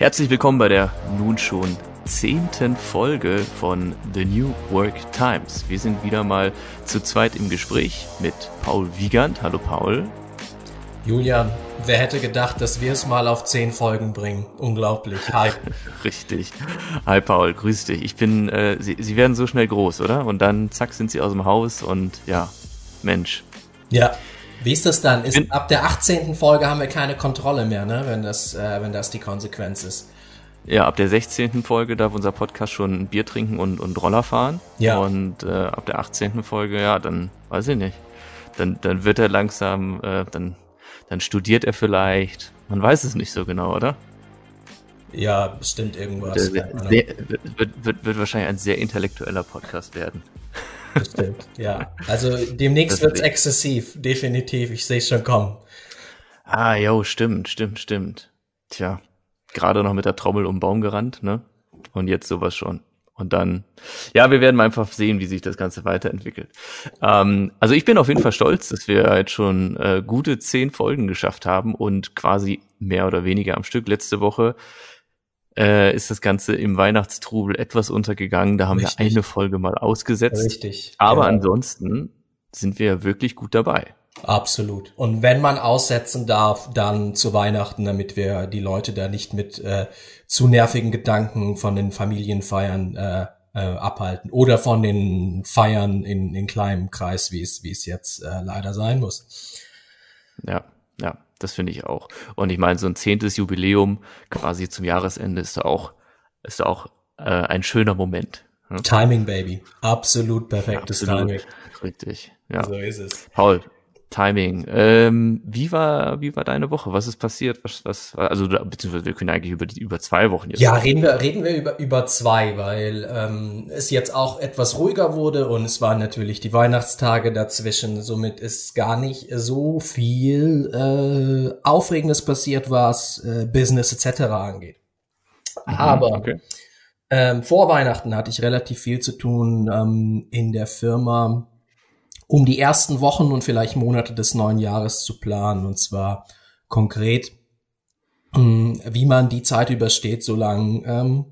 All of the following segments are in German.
Herzlich willkommen bei der nun schon zehnten Folge von The New Work Times. Wir sind wieder mal zu zweit im Gespräch mit Paul Wiegand. Hallo Paul. Julian, wer hätte gedacht, dass wir es mal auf zehn Folgen bringen? Unglaublich. Hi. Richtig. Hi Paul, grüß dich. Ich bin, äh, Sie, Sie werden so schnell groß, oder? Und dann zack sind Sie aus dem Haus und ja, Mensch. Ja. Wie ist das dann? Ist, ab der 18. Folge haben wir keine Kontrolle mehr, ne? wenn, das, äh, wenn das die Konsequenz ist. Ja, ab der 16. Folge darf unser Podcast schon Bier trinken und, und Roller fahren. Ja. Und äh, ab der 18. Folge, ja, dann weiß ich nicht. Dann, dann wird er langsam, äh, dann, dann studiert er vielleicht. Man weiß es nicht so genau, oder? Ja, bestimmt irgendwas. Sehr, wird, wird, wird wahrscheinlich ein sehr intellektueller Podcast werden. Bestimmt, ja. Also demnächst wird es exzessiv, definitiv. Ich sehe es schon kommen. Ah, jo, stimmt, stimmt, stimmt. Tja, gerade noch mit der Trommel um den Baum gerannt, ne? Und jetzt sowas schon. Und dann, ja, wir werden mal einfach sehen, wie sich das Ganze weiterentwickelt. Ähm, also ich bin auf jeden Fall stolz, dass wir jetzt schon äh, gute zehn Folgen geschafft haben und quasi mehr oder weniger am Stück. Letzte Woche äh, ist das Ganze im Weihnachtstrubel etwas untergegangen. Da haben Richtig. wir eine Folge mal ausgesetzt. Richtig. Aber genau. ansonsten sind wir ja wirklich gut dabei. Absolut. Und wenn man aussetzen darf, dann zu Weihnachten, damit wir die Leute da nicht mit äh, zu nervigen Gedanken von den Familienfeiern äh, äh, abhalten oder von den Feiern in, in kleinem Kreis, wie es wie es jetzt äh, leider sein muss. Ja, ja, das finde ich auch. Und ich meine, so ein zehntes Jubiläum quasi zum Jahresende ist da auch, ist da auch äh, ein schöner Moment. Hm? Timing, Baby. Absolut perfektes Absolut. Timing. Richtig. Ja. So ist es. Paul, Timing. Ähm, wie war wie war deine Woche? Was ist passiert? Was was also beziehungsweise wir können eigentlich über die über zwei Wochen jetzt. Ja, reden wir reden wir über über zwei, weil ähm, es jetzt auch etwas ruhiger wurde und es waren natürlich die Weihnachtstage dazwischen. Somit ist gar nicht so viel äh, Aufregendes passiert, was äh, Business etc. angeht. Mhm, Aber okay. ähm, vor Weihnachten hatte ich relativ viel zu tun ähm, in der Firma um die ersten Wochen und vielleicht Monate des neuen Jahres zu planen. Und zwar konkret, hm, wie man die Zeit übersteht, solange ähm,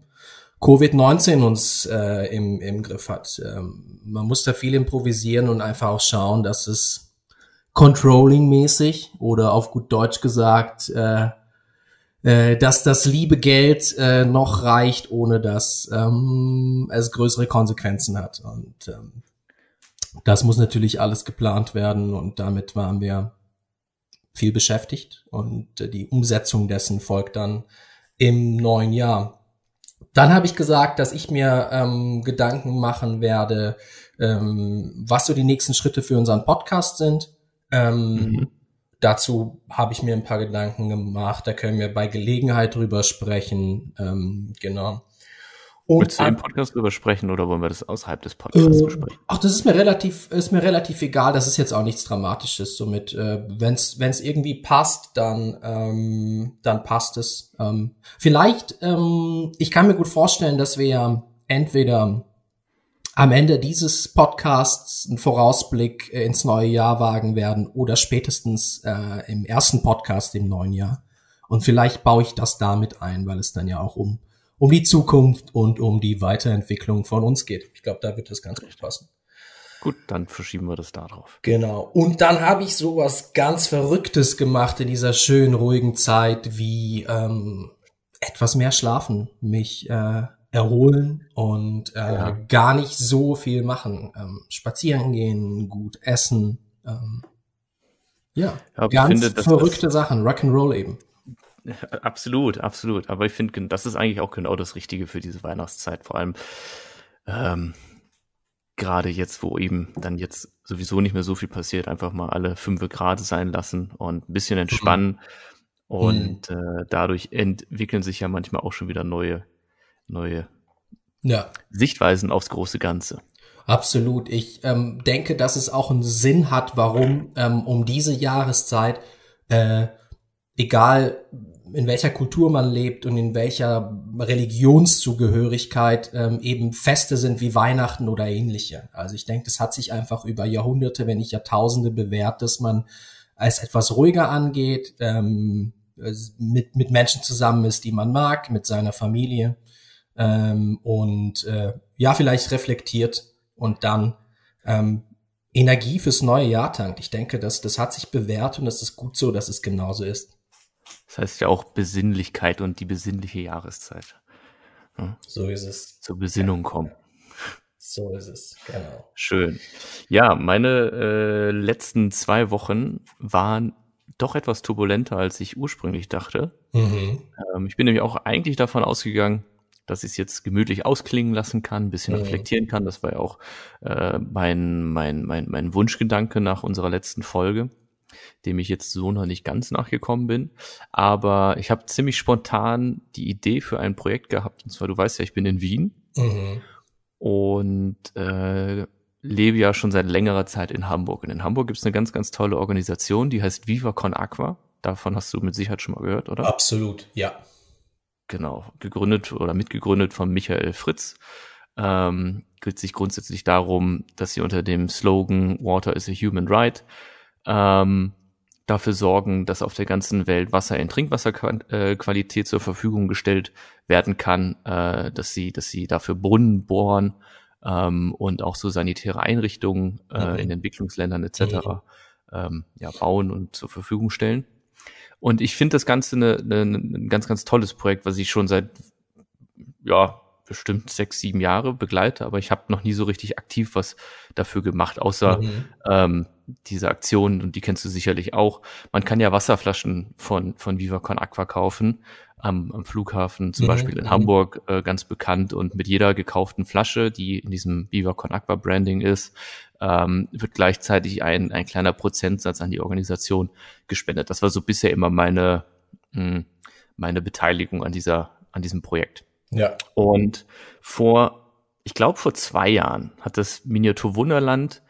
Covid-19 uns äh, im, im Griff hat. Ähm, man muss da viel improvisieren und einfach auch schauen, dass es Controlling-mäßig oder auf gut Deutsch gesagt, äh, äh, dass das liebe Geld äh, noch reicht, ohne dass ähm, es größere Konsequenzen hat. Und ähm, das muss natürlich alles geplant werden und damit waren wir viel beschäftigt und äh, die Umsetzung dessen folgt dann im neuen Jahr. Dann habe ich gesagt, dass ich mir ähm, Gedanken machen werde, ähm, was so die nächsten Schritte für unseren Podcast sind. Ähm, mhm. Dazu habe ich mir ein paar Gedanken gemacht. Da können wir bei Gelegenheit drüber sprechen. Ähm, genau. Und Willst du im Podcast drüber sprechen oder wollen wir das außerhalb des Podcasts äh, besprechen? Ach, das ist mir relativ, ist mir relativ egal. Das ist jetzt auch nichts Dramatisches. Somit, äh, wenn es irgendwie passt, dann ähm, dann passt es. Ähm, vielleicht, ähm, ich kann mir gut vorstellen, dass wir entweder am Ende dieses Podcasts einen Vorausblick äh, ins neue Jahr wagen werden oder spätestens äh, im ersten Podcast im neuen Jahr. Und vielleicht baue ich das damit ein, weil es dann ja auch um um die Zukunft und um die Weiterentwicklung von uns geht. Ich glaube, da wird das ganz gut passen. Gut, dann verschieben wir das da drauf. Genau. Und dann habe ich sowas ganz Verrücktes gemacht in dieser schönen, ruhigen Zeit, wie ähm, etwas mehr schlafen, mich äh, erholen und äh, ja. gar nicht so viel machen. Ähm, spazieren gehen, gut essen. Ähm, ja, ja ganz finde, verrückte Sachen, Rock'n'Roll eben. Absolut, absolut. Aber ich finde, das ist eigentlich auch genau das Richtige für diese Weihnachtszeit. Vor allem ähm, gerade jetzt, wo eben dann jetzt sowieso nicht mehr so viel passiert, einfach mal alle fünf Grad sein lassen und ein bisschen mhm. entspannen. Mhm. Und äh, dadurch entwickeln sich ja manchmal auch schon wieder neue, neue ja. Sichtweisen aufs große Ganze. Absolut. Ich ähm, denke, dass es auch einen Sinn hat, warum ähm, um diese Jahreszeit, äh, egal in welcher Kultur man lebt und in welcher Religionszugehörigkeit ähm, eben Feste sind wie Weihnachten oder ähnliche. Also ich denke, das hat sich einfach über Jahrhunderte, wenn nicht Jahrtausende bewährt, dass man als etwas ruhiger angeht, ähm, mit, mit Menschen zusammen ist, die man mag, mit seiner Familie ähm, und äh, ja, vielleicht reflektiert und dann ähm, Energie fürs neue Jahr tankt. Ich denke, dass das hat sich bewährt und es ist gut so, dass es genauso ist. Das heißt ja auch Besinnlichkeit und die besinnliche Jahreszeit. Ja? So ist es. Zur Besinnung ja. kommen. So ist es, genau. Schön. Ja, meine äh, letzten zwei Wochen waren doch etwas turbulenter, als ich ursprünglich dachte. Mhm. Ähm, ich bin nämlich auch eigentlich davon ausgegangen, dass ich es jetzt gemütlich ausklingen lassen kann, ein bisschen mhm. reflektieren kann. Das war ja auch äh, mein, mein, mein, mein Wunschgedanke nach unserer letzten Folge, dem ich jetzt so noch nicht ganz nachgekommen bin. Aber ich habe ziemlich spontan die Idee für ein Projekt gehabt. Und zwar, du weißt ja, ich bin in Wien mhm. und äh, lebe ja schon seit längerer Zeit in Hamburg. Und in Hamburg gibt es eine ganz, ganz tolle Organisation, die heißt Viva Con Aqua. Davon hast du mit Sicherheit schon mal gehört, oder? Absolut, ja genau, gegründet oder mitgegründet von Michael Fritz. Ähm, geht sich grundsätzlich darum, dass sie unter dem Slogan Water is a Human Right ähm, dafür sorgen, dass auf der ganzen Welt Wasser in Trinkwasserqualität zur Verfügung gestellt werden kann, äh, dass sie, dass sie dafür Brunnen bohren ähm, und auch so sanitäre Einrichtungen äh, mhm. in Entwicklungsländern etc. Mhm. Ähm, ja, bauen und zur Verfügung stellen. Und ich finde das Ganze eine, eine, ein ganz, ganz tolles Projekt, was ich schon seit, ja, bestimmt sechs, sieben Jahre begleite, aber ich habe noch nie so richtig aktiv was dafür gemacht, außer mhm. ähm, diese Aktion, und die kennst du sicherlich auch. Man kann ja Wasserflaschen von, von Viva Con Aqua kaufen, am, am Flughafen, zum mhm. Beispiel in mhm. Hamburg, äh, ganz bekannt. Und mit jeder gekauften Flasche, die in diesem Viva Con Aqua Branding ist, ähm, wird gleichzeitig ein, ein kleiner Prozentsatz an die Organisation gespendet. Das war so bisher immer meine, mh, hm, meine Beteiligung an dieser, an diesem Projekt. Ja. Und vor, ich glaube, vor zwei Jahren hat das Miniatur Wunderland,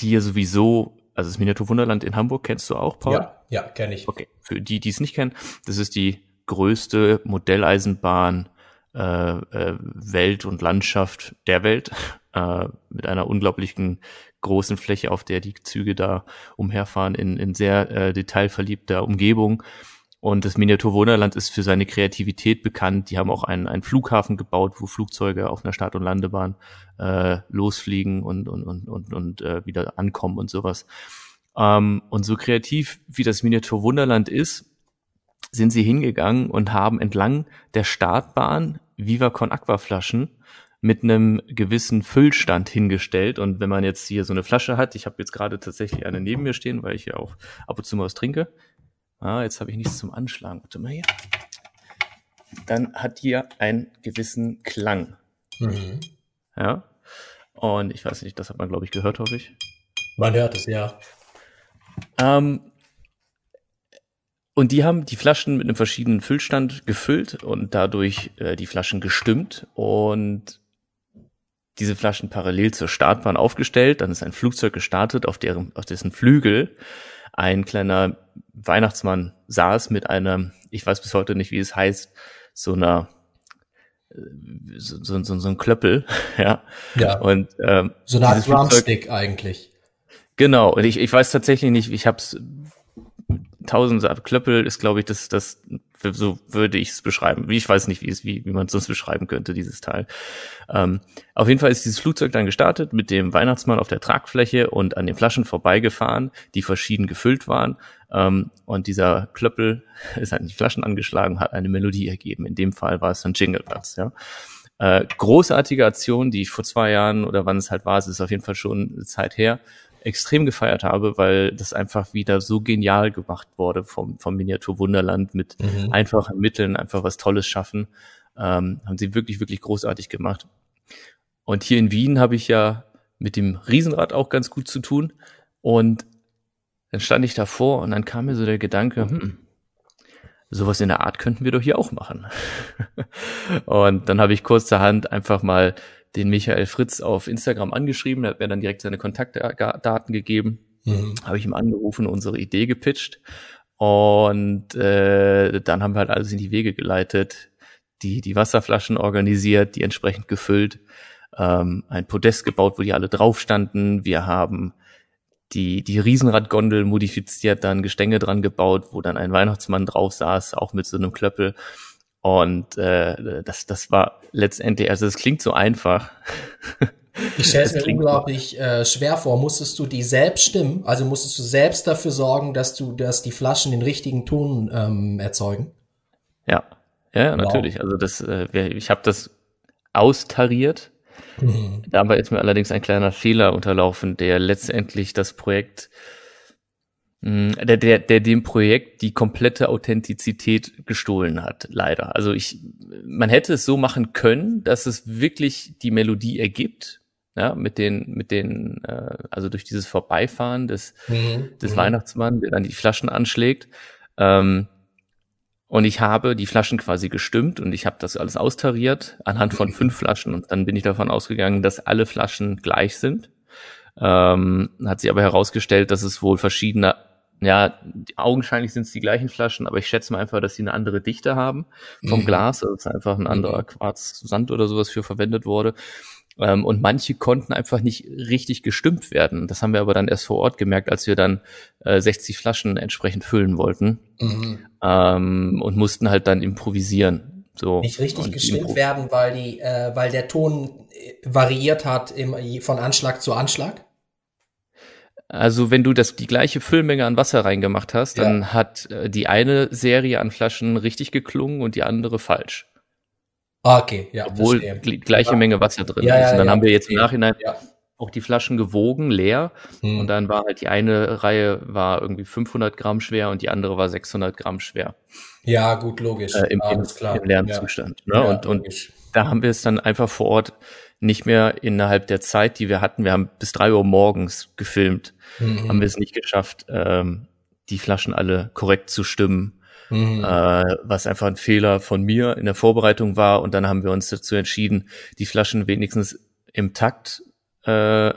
die ja sowieso, also das Miniatur Wunderland in Hamburg kennst du auch, Paul? Ja, ja, kenne ich. Okay. Für die, die es nicht kennen, das ist die größte Modelleisenbahn äh, äh, Welt und Landschaft der Welt äh, mit einer unglaublichen großen Fläche, auf der die Züge da umherfahren, in, in sehr äh, detailverliebter Umgebung. Und das Miniatur Wunderland ist für seine Kreativität bekannt. Die haben auch einen, einen Flughafen gebaut, wo Flugzeuge auf einer Start- und Landebahn äh, losfliegen und, und, und, und, und äh, wieder ankommen und sowas. Ähm, und so kreativ wie das Miniatur Wunderland ist, sind sie hingegangen und haben entlang der Startbahn Viva Con Aqua Flaschen mit einem gewissen Füllstand hingestellt. Und wenn man jetzt hier so eine Flasche hat, ich habe jetzt gerade tatsächlich eine neben mir stehen, weil ich ja auch ab und zu mal was trinke. Ah, jetzt habe ich nichts zum Anschlagen. Warte mal hier. Dann hat die einen gewissen Klang. Mhm. Ja. Und ich weiß nicht, das hat man, glaube ich, gehört, hoffe ich. Man hört es, ja. Ähm, und die haben die Flaschen mit einem verschiedenen Füllstand gefüllt und dadurch äh, die Flaschen gestimmt und diese Flaschen parallel zur Startbahn aufgestellt. Dann ist ein Flugzeug gestartet, auf, deren, auf dessen Flügel ein kleiner Weihnachtsmann saß mit einem, ich weiß bis heute nicht, wie es heißt, so einer so, so, so, so ein Klöppel, ja. Ja. Und ähm, so eine Art Drumstick eigentlich. Genau. Und ich, ich weiß tatsächlich nicht, ich habe es tausend Klöppel ist, glaube ich, das, das, so würde ich es beschreiben. Ich weiß nicht, wie es, wie, wie man es sonst beschreiben könnte, dieses Teil. Ähm, auf jeden Fall ist dieses Flugzeug dann gestartet mit dem Weihnachtsmann auf der Tragfläche und an den Flaschen vorbeigefahren, die verschieden gefüllt waren. Ähm, und dieser Klöppel ist an die Flaschen angeschlagen, hat eine Melodie ergeben. In dem Fall war es dann Jinglebells, ja. Äh, großartige Aktion, die ich vor zwei Jahren oder wann es halt war, es ist auf jeden Fall schon eine Zeit her, extrem gefeiert habe, weil das einfach wieder so genial gemacht wurde vom, vom Miniatur Wunderland mit mhm. einfachen Mitteln, einfach was Tolles schaffen. Ähm, haben sie wirklich, wirklich großartig gemacht. Und hier in Wien habe ich ja mit dem Riesenrad auch ganz gut zu tun. Und dann stand ich davor und dann kam mir so der Gedanke, hm, sowas in der Art könnten wir doch hier auch machen. und dann habe ich kurzerhand einfach mal den Michael Fritz auf Instagram angeschrieben, er hat mir dann direkt seine Kontaktdaten gegeben, mhm. habe ich ihm angerufen, unsere Idee gepitcht und äh, dann haben wir halt alles in die Wege geleitet, die, die Wasserflaschen organisiert, die entsprechend gefüllt, ähm, ein Podest gebaut, wo die alle drauf standen. Wir haben die, die Riesenradgondel modifiziert, dann Gestänge dran gebaut, wo dann ein Weihnachtsmann drauf saß, auch mit so einem Klöppel. Und äh, das, das war letztendlich, also es klingt so einfach. Ich stelle es mir unglaublich äh, schwer vor. Musstest du die selbst stimmen? Also musstest du selbst dafür sorgen, dass du, dass die Flaschen den richtigen Ton ähm, erzeugen? Ja, ja, wow. natürlich. Also das, äh, ich habe das austariert. Mhm. Dabei ist mir allerdings ein kleiner Fehler unterlaufen, der letztendlich das Projekt der, der, der dem Projekt die komplette Authentizität gestohlen hat, leider. Also ich, man hätte es so machen können, dass es wirklich die Melodie ergibt, ja, mit den, mit den, äh, also durch dieses Vorbeifahren des, mhm. des mhm. Weihnachtsmann, der dann die Flaschen anschlägt. Ähm, und ich habe die Flaschen quasi gestimmt und ich habe das alles austariert anhand von fünf Flaschen. Und dann bin ich davon ausgegangen, dass alle Flaschen gleich sind. Ähm, hat sich aber herausgestellt, dass es wohl verschiedene ja, augenscheinlich sind es die gleichen Flaschen, aber ich schätze mal einfach, dass sie eine andere Dichte haben vom mhm. Glas, also dass einfach ein anderer mhm. Quarz, Sand oder sowas für verwendet wurde. Ähm, und manche konnten einfach nicht richtig gestimmt werden. Das haben wir aber dann erst vor Ort gemerkt, als wir dann äh, 60 Flaschen entsprechend füllen wollten mhm. ähm, und mussten halt dann improvisieren. So. Nicht richtig gestimmt werden, weil die, äh, weil der Ton äh, variiert hat im, von Anschlag zu Anschlag? Also wenn du das die gleiche Füllmenge an Wasser reingemacht hast, ja. dann hat äh, die eine Serie an Flaschen richtig geklungen und die andere falsch. Ah, okay, ja. Obwohl gleiche ja. Menge Wasser drin ja, ist. Und dann haben wir jetzt im Nachhinein auch die Flaschen gewogen, leer. Hm. Und dann war halt die eine Reihe war irgendwie 500 Gramm schwer und die andere war 600 Gramm schwer. Ja, gut, logisch. Äh, im, im, im, leeren Zustand. Ne? und, und da haben wir es dann einfach vor Ort nicht mehr innerhalb der Zeit, die wir hatten. Wir haben bis drei Uhr morgens gefilmt, mhm. haben wir es nicht geschafft, ähm, die Flaschen alle korrekt zu stimmen. Mhm. Äh, was einfach ein Fehler von mir in der Vorbereitung war. Und dann haben wir uns dazu entschieden, die Flaschen wenigstens im Takt, äh,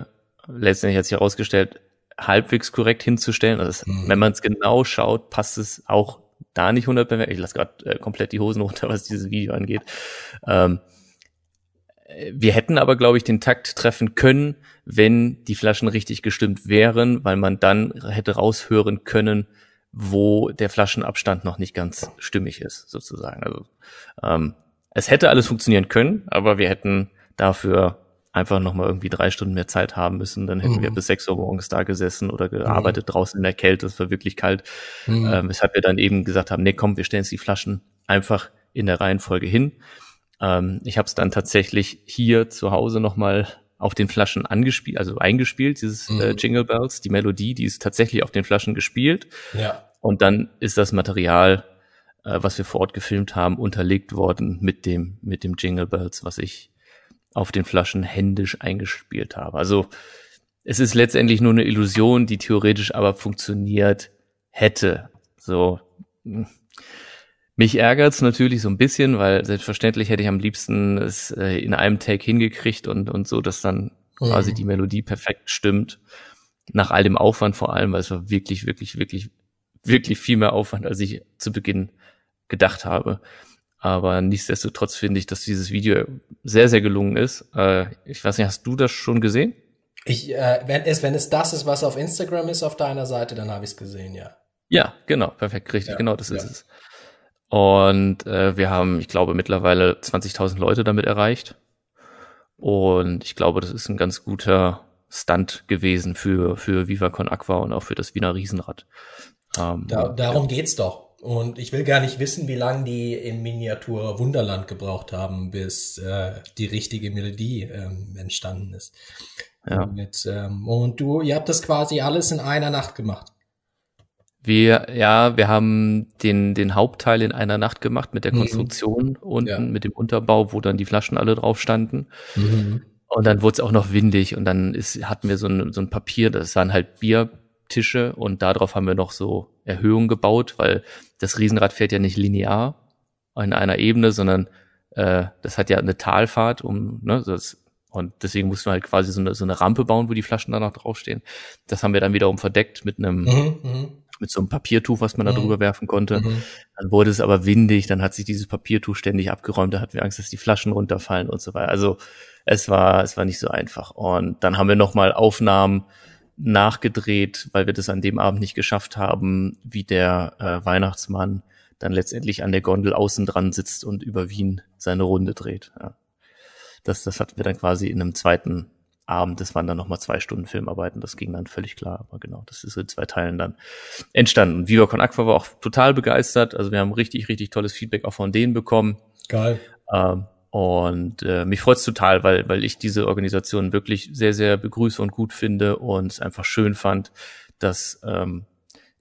letztendlich hat sich herausgestellt, halbwegs korrekt hinzustellen. Also mhm. wenn man es genau schaut, passt es auch da nicht 100 Ich lasse gerade äh, komplett die Hosen runter, was dieses Video angeht. Ähm, wir hätten aber, glaube ich, den Takt treffen können, wenn die Flaschen richtig gestimmt wären, weil man dann hätte raushören können, wo der Flaschenabstand noch nicht ganz stimmig ist, sozusagen. Also ähm, es hätte alles funktionieren können, aber wir hätten dafür einfach nochmal irgendwie drei Stunden mehr Zeit haben müssen. Dann hätten mhm. wir bis sechs Uhr morgens da gesessen oder gearbeitet mhm. draußen in der Kälte. Es war wirklich kalt. Mhm. Ähm, weshalb wir dann eben gesagt haben, nee, komm, wir stellen uns die Flaschen einfach in der Reihenfolge hin. Ähm, ich habe es dann tatsächlich hier zu Hause nochmal auf den Flaschen angespielt, also eingespielt, dieses äh, mhm. äh, Jingle Bells, die Melodie, die ist tatsächlich auf den Flaschen gespielt. Ja. Und dann ist das Material, äh, was wir vor Ort gefilmt haben, unterlegt worden mit dem, mit dem Jingle Bells, was ich auf den Flaschen händisch eingespielt habe. Also es ist letztendlich nur eine Illusion, die theoretisch aber funktioniert hätte. So, hm. Mich ärgert's natürlich so ein bisschen, weil selbstverständlich hätte ich am liebsten es äh, in einem Take hingekriegt und, und so, dass dann mhm. quasi die Melodie perfekt stimmt. Nach all dem Aufwand vor allem, weil es war wirklich, wirklich, wirklich, wirklich viel mehr Aufwand, als ich zu Beginn gedacht habe. Aber nichtsdestotrotz finde ich, dass dieses Video sehr, sehr gelungen ist. Äh, ich weiß nicht, hast du das schon gesehen? Ich, äh, wenn es, wenn es das ist, was auf Instagram ist auf deiner Seite, dann habe ich es gesehen, ja. Ja, genau, perfekt, richtig, ja, genau, das ja. ist es. Und äh, wir haben, ich glaube, mittlerweile 20.000 Leute damit erreicht. Und ich glaube, das ist ein ganz guter Stunt gewesen für, für Viva Con Aqua und auch für das Wiener Riesenrad. Ähm, da, darum ja. geht's doch. Und ich will gar nicht wissen, wie lange die im Miniatur Wunderland gebraucht haben, bis äh, die richtige Melodie ähm, entstanden ist. Ja. Mit, ähm, und du, ihr habt das quasi alles in einer Nacht gemacht. Wir, ja, wir haben den, den Hauptteil in einer Nacht gemacht mit der mhm. Konstruktion mhm. unten, ja. mit dem Unterbau, wo dann die Flaschen alle drauf standen. Mhm. Und dann wurde es auch noch windig und dann ist, hatten wir so ein, so ein Papier, das waren halt Biertische und darauf haben wir noch so Erhöhungen gebaut, weil das Riesenrad fährt ja nicht linear in einer Ebene, sondern äh, das hat ja eine Talfahrt, um, ne, das, und deswegen mussten wir halt quasi so eine, so eine Rampe bauen, wo die Flaschen danach draufstehen. Das haben wir dann wiederum verdeckt mit einem, mhm, mhm mit so einem Papiertuch, was man da mhm. drüber werfen konnte. Mhm. Dann wurde es aber windig, dann hat sich dieses Papiertuch ständig abgeräumt, da hatten wir Angst, dass die Flaschen runterfallen und so weiter. Also es war, es war nicht so einfach. Und dann haben wir nochmal Aufnahmen nachgedreht, weil wir das an dem Abend nicht geschafft haben, wie der äh, Weihnachtsmann dann letztendlich an der Gondel außen dran sitzt und über Wien seine Runde dreht. Ja. Das, das hatten wir dann quasi in einem zweiten Abend. Das waren dann nochmal zwei Stunden Filmarbeiten. Das ging dann völlig klar. Aber genau, das ist in zwei Teilen dann entstanden. Und Viva Con Aqua war auch total begeistert. Also wir haben richtig, richtig tolles Feedback auch von denen bekommen. Geil. Ähm, und äh, mich freut's total, weil, weil ich diese Organisation wirklich sehr, sehr begrüße und gut finde und es einfach schön fand, dass ähm,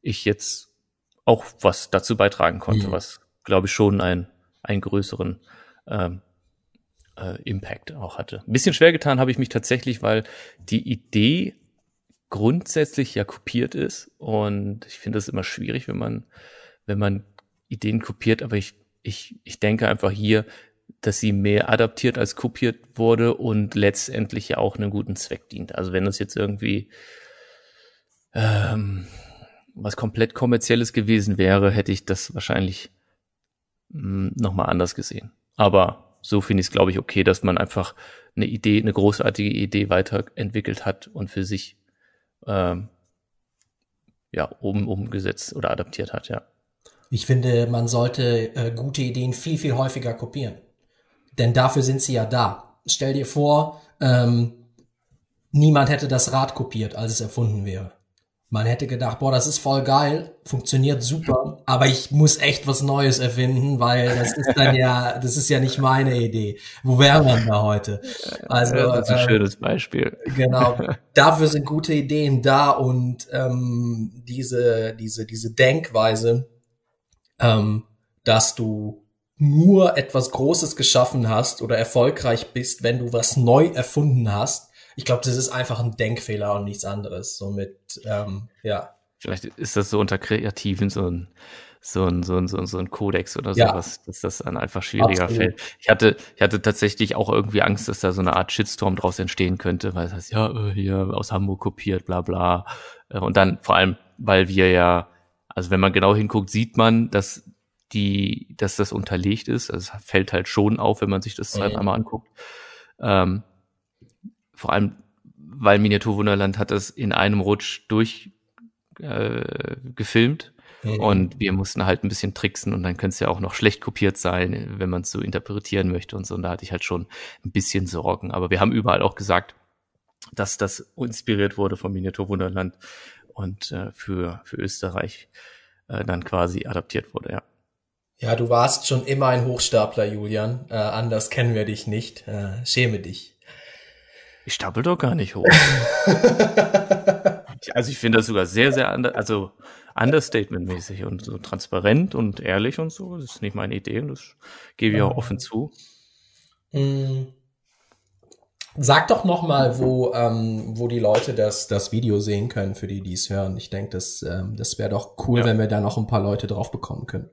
ich jetzt auch was dazu beitragen konnte, mhm. was, glaube ich, schon ein, einen größeren ähm, äh, Impact auch hatte. Ein bisschen schwer getan habe ich mich tatsächlich, weil die Idee grundsätzlich ja kopiert ist und ich finde es immer schwierig, wenn man, wenn man Ideen kopiert, aber ich, ich, ich denke einfach hier, dass sie mehr adaptiert als kopiert wurde und letztendlich ja auch einen guten Zweck dient. Also wenn es jetzt irgendwie ähm, was komplett kommerzielles gewesen wäre, hätte ich das wahrscheinlich hm, nochmal anders gesehen. Aber so finde ich es, glaube ich, okay, dass man einfach eine Idee, eine großartige Idee weiterentwickelt hat und für sich ähm, ja um, umgesetzt oder adaptiert hat, ja. Ich finde, man sollte äh, gute Ideen viel, viel häufiger kopieren. Denn dafür sind sie ja da. Stell dir vor, ähm, niemand hätte das Rad kopiert, als es erfunden wäre. Man hätte gedacht, boah, das ist voll geil, funktioniert super, aber ich muss echt was Neues erfinden, weil das ist dann ja, das ist ja nicht meine Idee. Wo wären wir da heute? Also das ist ein ähm, schönes Beispiel. Genau. Dafür sind gute Ideen da und ähm, diese diese diese Denkweise, ähm, dass du nur etwas Großes geschaffen hast oder erfolgreich bist, wenn du was neu erfunden hast ich glaube, das ist einfach ein Denkfehler und nichts anderes. Somit, ähm, ja. Vielleicht ist das so unter Kreativen so ein so ein, so ein, so ein, so ein Kodex oder ja. sowas, dass das dann einfach schwieriger Absolut. fällt. Ich hatte, ich hatte tatsächlich auch irgendwie Angst, dass da so eine Art Shitstorm draus entstehen könnte, weil es heißt, ja, äh, hier aus Hamburg kopiert, bla bla. Äh, und dann vor allem, weil wir ja, also wenn man genau hinguckt, sieht man, dass die, dass das unterlegt ist. Also es fällt halt schon auf, wenn man sich das mhm. einmal anguckt. Ähm, vor allem, weil Miniaturwunderland hat das in einem Rutsch durch äh, gefilmt. Mhm. Und wir mussten halt ein bisschen tricksen und dann könnte es ja auch noch schlecht kopiert sein, wenn man es so interpretieren möchte und so. Und da hatte ich halt schon ein bisschen Sorgen. Aber wir haben überall auch gesagt, dass das inspiriert wurde vom Miniaturwunderland und äh, für, für Österreich äh, dann quasi adaptiert wurde, ja. Ja, du warst schon immer ein Hochstapler, Julian. Äh, anders kennen wir dich nicht. Äh, schäme dich. Ich stapel doch gar nicht hoch. also ich finde das sogar sehr, sehr, under, also Understatement-mäßig und so transparent und ehrlich und so. Das ist nicht meine Idee und das gebe ich auch offen zu. Mm. Sag doch noch mal, wo, ähm, wo die Leute das, das Video sehen können, für die, die es hören. Ich denke, das, ähm, das wäre doch cool, ja. wenn wir da noch ein paar Leute drauf bekommen können.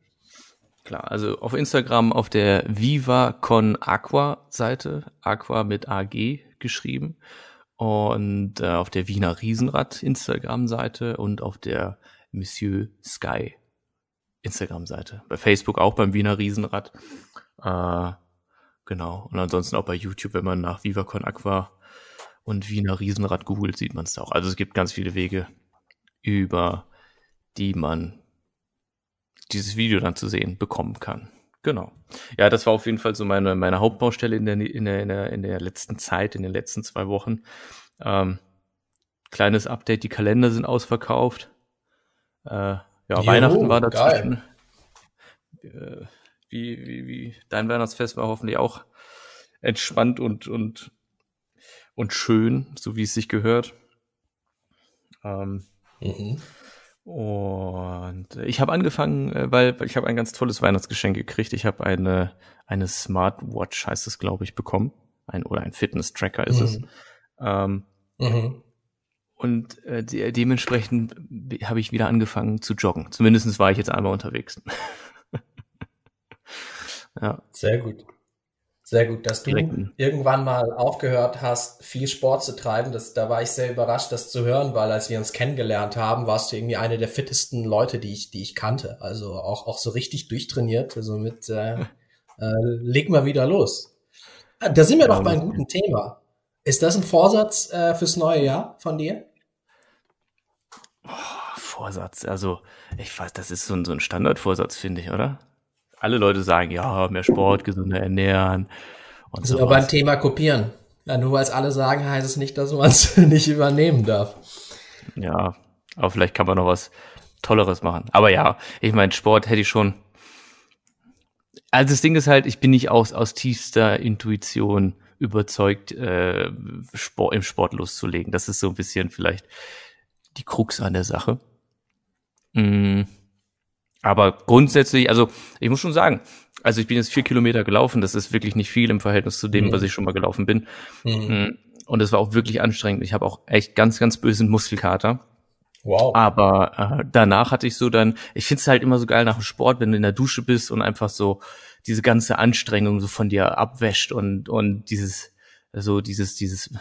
Klar, also auf Instagram auf der Viva Con Aqua Seite, Aqua mit AG geschrieben und äh, auf der Wiener Riesenrad Instagram Seite und auf der Monsieur Sky Instagram Seite. Bei Facebook auch beim Wiener Riesenrad. Äh, genau. Und ansonsten auch bei YouTube, wenn man nach Viva Con Aqua und Wiener Riesenrad googelt, sieht man es auch. Also es gibt ganz viele Wege, über die man dieses Video dann zu sehen bekommen kann. Genau. Ja, das war auf jeden Fall so meine, meine Hauptbaustelle in der, in, der, in, der, in der letzten Zeit, in den letzten zwei Wochen. Ähm, kleines Update, die Kalender sind ausverkauft. Äh, ja, jo, Weihnachten war dazwischen. Äh, wie, wie, wie, dein Weihnachtsfest war hoffentlich auch entspannt und, und, und schön, so wie es sich gehört. Ähm, mhm. Und ich habe angefangen, äh, weil ich habe ein ganz tolles Weihnachtsgeschenk gekriegt. Ich habe eine eine Smartwatch, heißt es, glaube ich, bekommen. Ein oder ein Fitness-Tracker ist mhm. es. Ähm, mhm. Und äh, de dementsprechend habe ich wieder angefangen zu joggen. Zumindestens war ich jetzt einmal unterwegs. ja. Sehr gut. Sehr gut, dass du Direkten. irgendwann mal aufgehört hast, viel Sport zu treiben. Das, da war ich sehr überrascht, das zu hören, weil als wir uns kennengelernt haben, warst du irgendwie eine der fittesten Leute, die ich, die ich kannte. Also auch, auch so richtig durchtrainiert. Also mit äh, äh, leg mal wieder los. Ah, da sind wir doch bei einem guten Thema. Ist das ein Vorsatz äh, fürs neue Jahr von dir? Vorsatz. Also, ich weiß, das ist so ein, so ein Standardvorsatz, finde ich, oder? Alle Leute sagen, ja, mehr Sport, gesünder ernähren und so. Aber beim Thema kopieren. Ja, nur weil es alle sagen, heißt es nicht, dass man es nicht übernehmen darf. Ja, aber vielleicht kann man noch was Tolleres machen. Aber ja, ich meine, Sport hätte ich schon. Also das Ding ist halt, ich bin nicht aus, aus tiefster Intuition überzeugt, äh, Sport, im Sport loszulegen. Das ist so ein bisschen vielleicht die Krux an der Sache. Mm. Aber grundsätzlich, also ich muss schon sagen, also ich bin jetzt vier Kilometer gelaufen, das ist wirklich nicht viel im Verhältnis zu dem, mhm. was ich schon mal gelaufen bin. Mhm. Mm. Und es war auch wirklich anstrengend. Ich habe auch echt ganz, ganz bösen Muskelkater. Wow. Aber äh, danach hatte ich so dann, ich finde es halt immer so geil nach dem Sport, wenn du in der Dusche bist und einfach so diese ganze Anstrengung so von dir abwäscht und und dieses so dieses dieses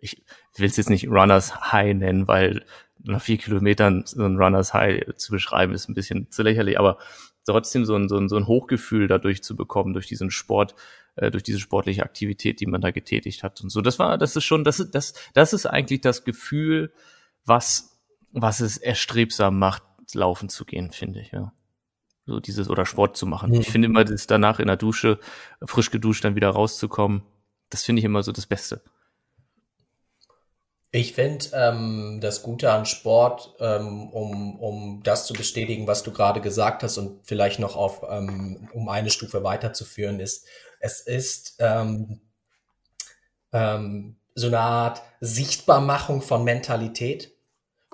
ich will es jetzt nicht Runners High nennen, weil nach vier Kilometern so ein Runners High zu beschreiben ist ein bisschen zu lächerlich, aber trotzdem so ein, so ein, so ein Hochgefühl dadurch zu bekommen, durch diesen Sport, äh, durch diese sportliche Aktivität, die man da getätigt hat und so. Das war, das ist schon, das ist, das, das ist eigentlich das Gefühl, was was es erstrebsam macht, laufen zu gehen, finde ich, ja. So dieses, oder Sport zu machen. Mhm. Ich finde immer, das danach in der Dusche, frisch geduscht, dann wieder rauszukommen, das finde ich immer so das Beste. Ich finde ähm, das Gute an Sport, ähm, um, um das zu bestätigen, was du gerade gesagt hast und vielleicht noch auf, ähm, um eine Stufe weiterzuführen, ist, es ist ähm, ähm, so eine Art Sichtbarmachung von Mentalität.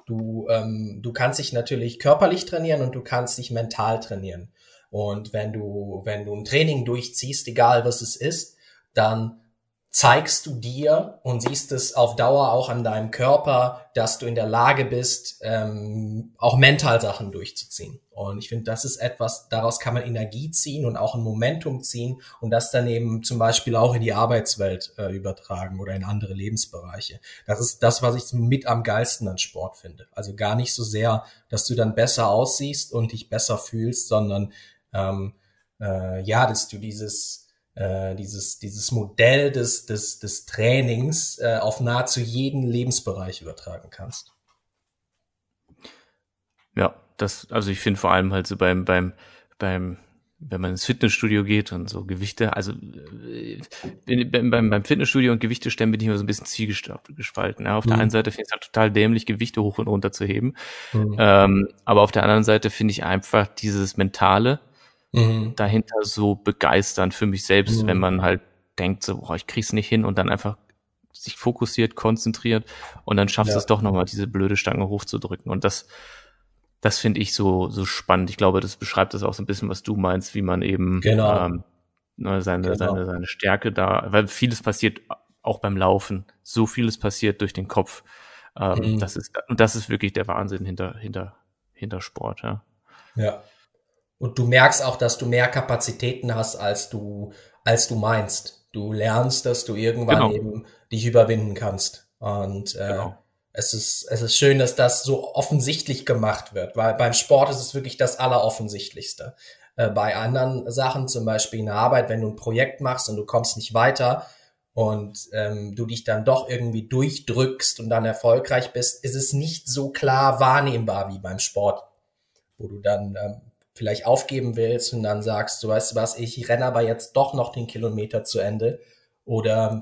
Du, ähm, du kannst dich natürlich körperlich trainieren und du kannst dich mental trainieren. Und wenn du, wenn du ein Training durchziehst, egal was es ist, dann zeigst du dir und siehst es auf Dauer auch an deinem Körper, dass du in der Lage bist, ähm, auch mental Sachen durchzuziehen. Und ich finde, das ist etwas, daraus kann man Energie ziehen und auch ein Momentum ziehen und das dann eben zum Beispiel auch in die Arbeitswelt äh, übertragen oder in andere Lebensbereiche. Das ist das, was ich mit am geilsten an Sport finde. Also gar nicht so sehr, dass du dann besser aussiehst und dich besser fühlst, sondern ähm, äh, ja, dass du dieses äh, dieses, dieses Modell des, des, des Trainings äh, auf nahezu jeden Lebensbereich übertragen kannst. Ja, das, also ich finde vor allem halt so beim, beim, beim, wenn man ins Fitnessstudio geht und so Gewichte, also äh, beim, beim Fitnessstudio und Gewichte stellen bin ich immer so ein bisschen zielgespalten. Ja, auf mhm. der einen Seite finde ich es halt total dämlich, Gewichte hoch und runter zu heben. Mhm. Ähm, aber auf der anderen Seite finde ich einfach dieses Mentale, mhm. dahinter so begeistern für mich selbst, mhm. wenn man halt denkt, so, boah, ich krieg's nicht hin und dann einfach sich fokussiert, konzentriert und dann schaffst du es doch nochmal, diese blöde Stange hochzudrücken. Und das, das finde ich so, so spannend. Ich glaube, das beschreibt das auch so ein bisschen, was du meinst, wie man eben genau. ähm, ne, seine, genau. seine, seine Stärke da, weil vieles passiert auch beim Laufen, so vieles passiert durch den Kopf. Ähm, mhm. Das ist, und das ist wirklich der Wahnsinn hinter, hinter, hinter Sport, ja. Ja. Und du merkst auch, dass du mehr Kapazitäten hast, als du, als du meinst. Du lernst, dass du irgendwann genau. eben dich überwinden kannst. Und äh, genau. es ist, es ist schön, dass das so offensichtlich gemacht wird, weil beim Sport ist es wirklich das Alleroffensichtlichste. Äh, bei anderen Sachen, zum Beispiel in der Arbeit, wenn du ein Projekt machst und du kommst nicht weiter, und ähm, du dich dann doch irgendwie durchdrückst und dann erfolgreich bist, ist es nicht so klar wahrnehmbar wie beim Sport, wo du dann ähm, vielleicht aufgeben willst und dann sagst, du weißt du was, ich renne aber jetzt doch noch den Kilometer zu Ende oder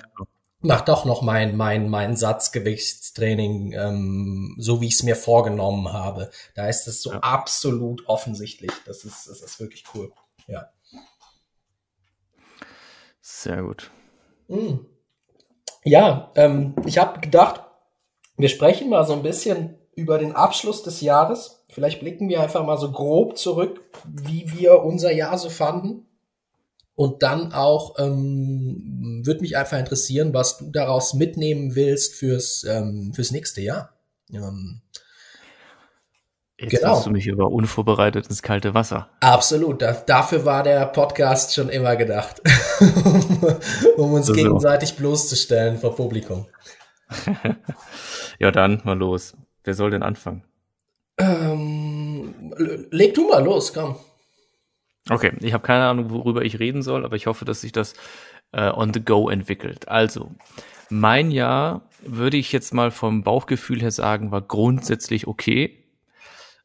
mach doch noch mein, mein, mein Satzgewichtstraining, ähm, so wie ich es mir vorgenommen habe. Da ist es so ja. absolut offensichtlich. Das ist, das ist wirklich cool. Ja. Sehr gut. Mhm. Ja, ähm, ich habe gedacht, wir sprechen mal so ein bisschen über den Abschluss des Jahres Vielleicht blicken wir einfach mal so grob zurück, wie wir unser Jahr so fanden. Und dann auch ähm, würde mich einfach interessieren, was du daraus mitnehmen willst fürs, ähm, fürs nächste Jahr. Ähm, Jetzt genau. hast du mich über unvorbereitet ins kalte Wasser. Absolut. Da, dafür war der Podcast schon immer gedacht. um uns so, gegenseitig bloßzustellen vor Publikum. ja, dann mal los. Wer soll denn anfangen? Ähm, leg du mal los, komm. Okay, ich habe keine Ahnung, worüber ich reden soll, aber ich hoffe, dass sich das äh, on the go entwickelt. Also, mein Jahr würde ich jetzt mal vom Bauchgefühl her sagen, war grundsätzlich okay.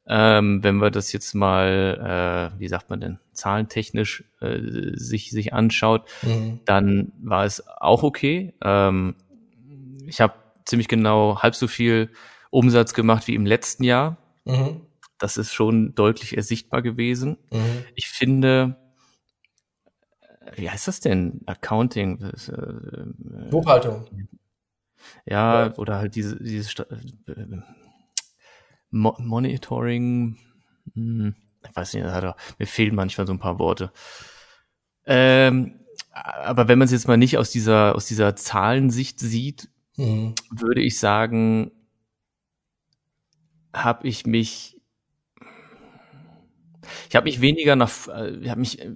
Ähm, wenn wir das jetzt mal, äh, wie sagt man denn, zahlentechnisch äh, sich, sich anschaut, mhm. dann war es auch okay. Ähm, ich habe ziemlich genau halb so viel Umsatz gemacht wie im letzten Jahr. Mhm. Das ist schon deutlich ersichtbar gewesen. Mhm. Ich finde, äh, wie heißt das denn? Accounting. Das, äh, Buchhaltung. Ja, ja, oder halt diese, dieses äh, Mo Monitoring. Hm, ich weiß nicht, hat mir fehlen manchmal so ein paar Worte. Ähm, aber wenn man es jetzt mal nicht aus dieser, aus dieser Zahlensicht sieht, mhm. würde ich sagen, habe ich mich, ich habe mich weniger nach, äh, ich habe mich äh,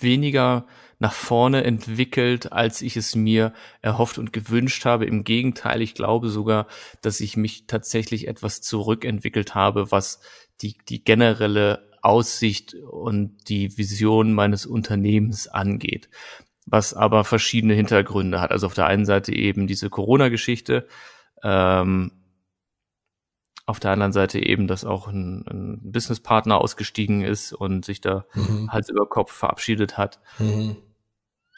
weniger nach vorne entwickelt, als ich es mir erhofft und gewünscht habe. Im Gegenteil, ich glaube sogar, dass ich mich tatsächlich etwas zurückentwickelt habe, was die, die generelle Aussicht und die Vision meines Unternehmens angeht was aber verschiedene Hintergründe hat. Also auf der einen Seite eben diese Corona-Geschichte, ähm, auf der anderen Seite eben, dass auch ein, ein Businesspartner ausgestiegen ist und sich da mhm. Hals über Kopf verabschiedet hat. Mhm.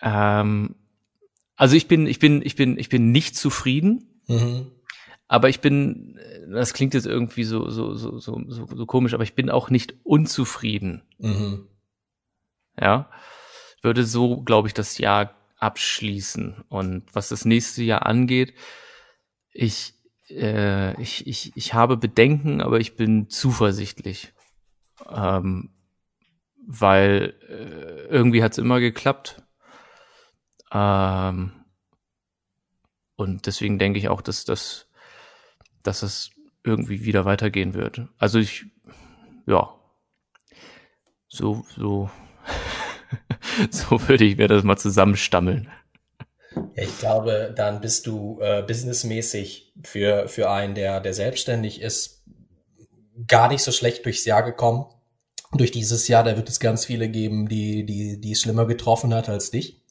Ähm, also ich bin, ich bin, ich bin, ich bin nicht zufrieden. Mhm. Aber ich bin, das klingt jetzt irgendwie so, so, so, so, so, so komisch, aber ich bin auch nicht unzufrieden. Mhm. Ja würde so, glaube ich, das Jahr abschließen. Und was das nächste Jahr angeht, ich, äh, ich, ich, ich habe Bedenken, aber ich bin zuversichtlich. Ähm, weil äh, irgendwie hat es immer geklappt. Ähm, und deswegen denke ich auch, dass das, dass es irgendwie wieder weitergehen wird. Also ich, ja, so, so so würde ich mir das mal zusammenstammeln. Ja, ich glaube, dann bist du äh, businessmäßig für, für einen, der, der selbstständig ist, gar nicht so schlecht durchs Jahr gekommen. Durch dieses Jahr, da wird es ganz viele geben, die, die, die es schlimmer getroffen hat als dich.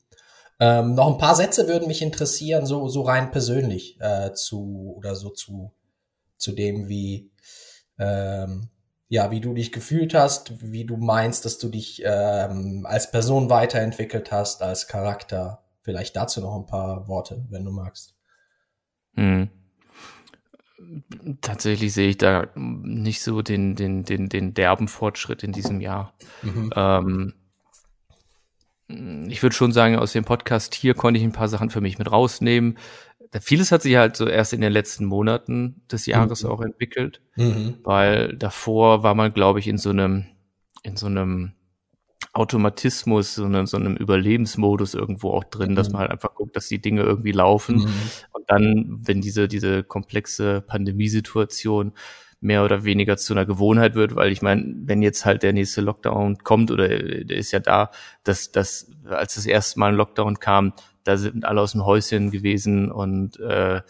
Ähm, noch ein paar Sätze würden mich interessieren, so, so rein persönlich, äh, zu, oder so zu, zu dem, wie, ähm, ja, wie du dich gefühlt hast, wie du meinst, dass du dich ähm, als Person weiterentwickelt hast, als Charakter. Vielleicht dazu noch ein paar Worte, wenn du magst. Hm. Tatsächlich sehe ich da nicht so den, den, den, den derben Fortschritt in diesem Jahr. Mhm. Ähm, ich würde schon sagen, aus dem Podcast hier konnte ich ein paar Sachen für mich mit rausnehmen vieles hat sich halt so erst in den letzten Monaten des Jahres mhm. auch entwickelt, mhm. weil davor war man, glaube ich, in so einem, in so einem Automatismus, so einem, so einem Überlebensmodus irgendwo auch drin, mhm. dass man halt einfach guckt, dass die Dinge irgendwie laufen. Mhm. Und dann, wenn diese, diese komplexe Pandemiesituation mehr oder weniger zu einer Gewohnheit wird, weil ich meine, wenn jetzt halt der nächste Lockdown kommt oder der ist ja da, dass dass als das erste Mal ein Lockdown kam, da sind alle aus dem Häuschen gewesen und äh,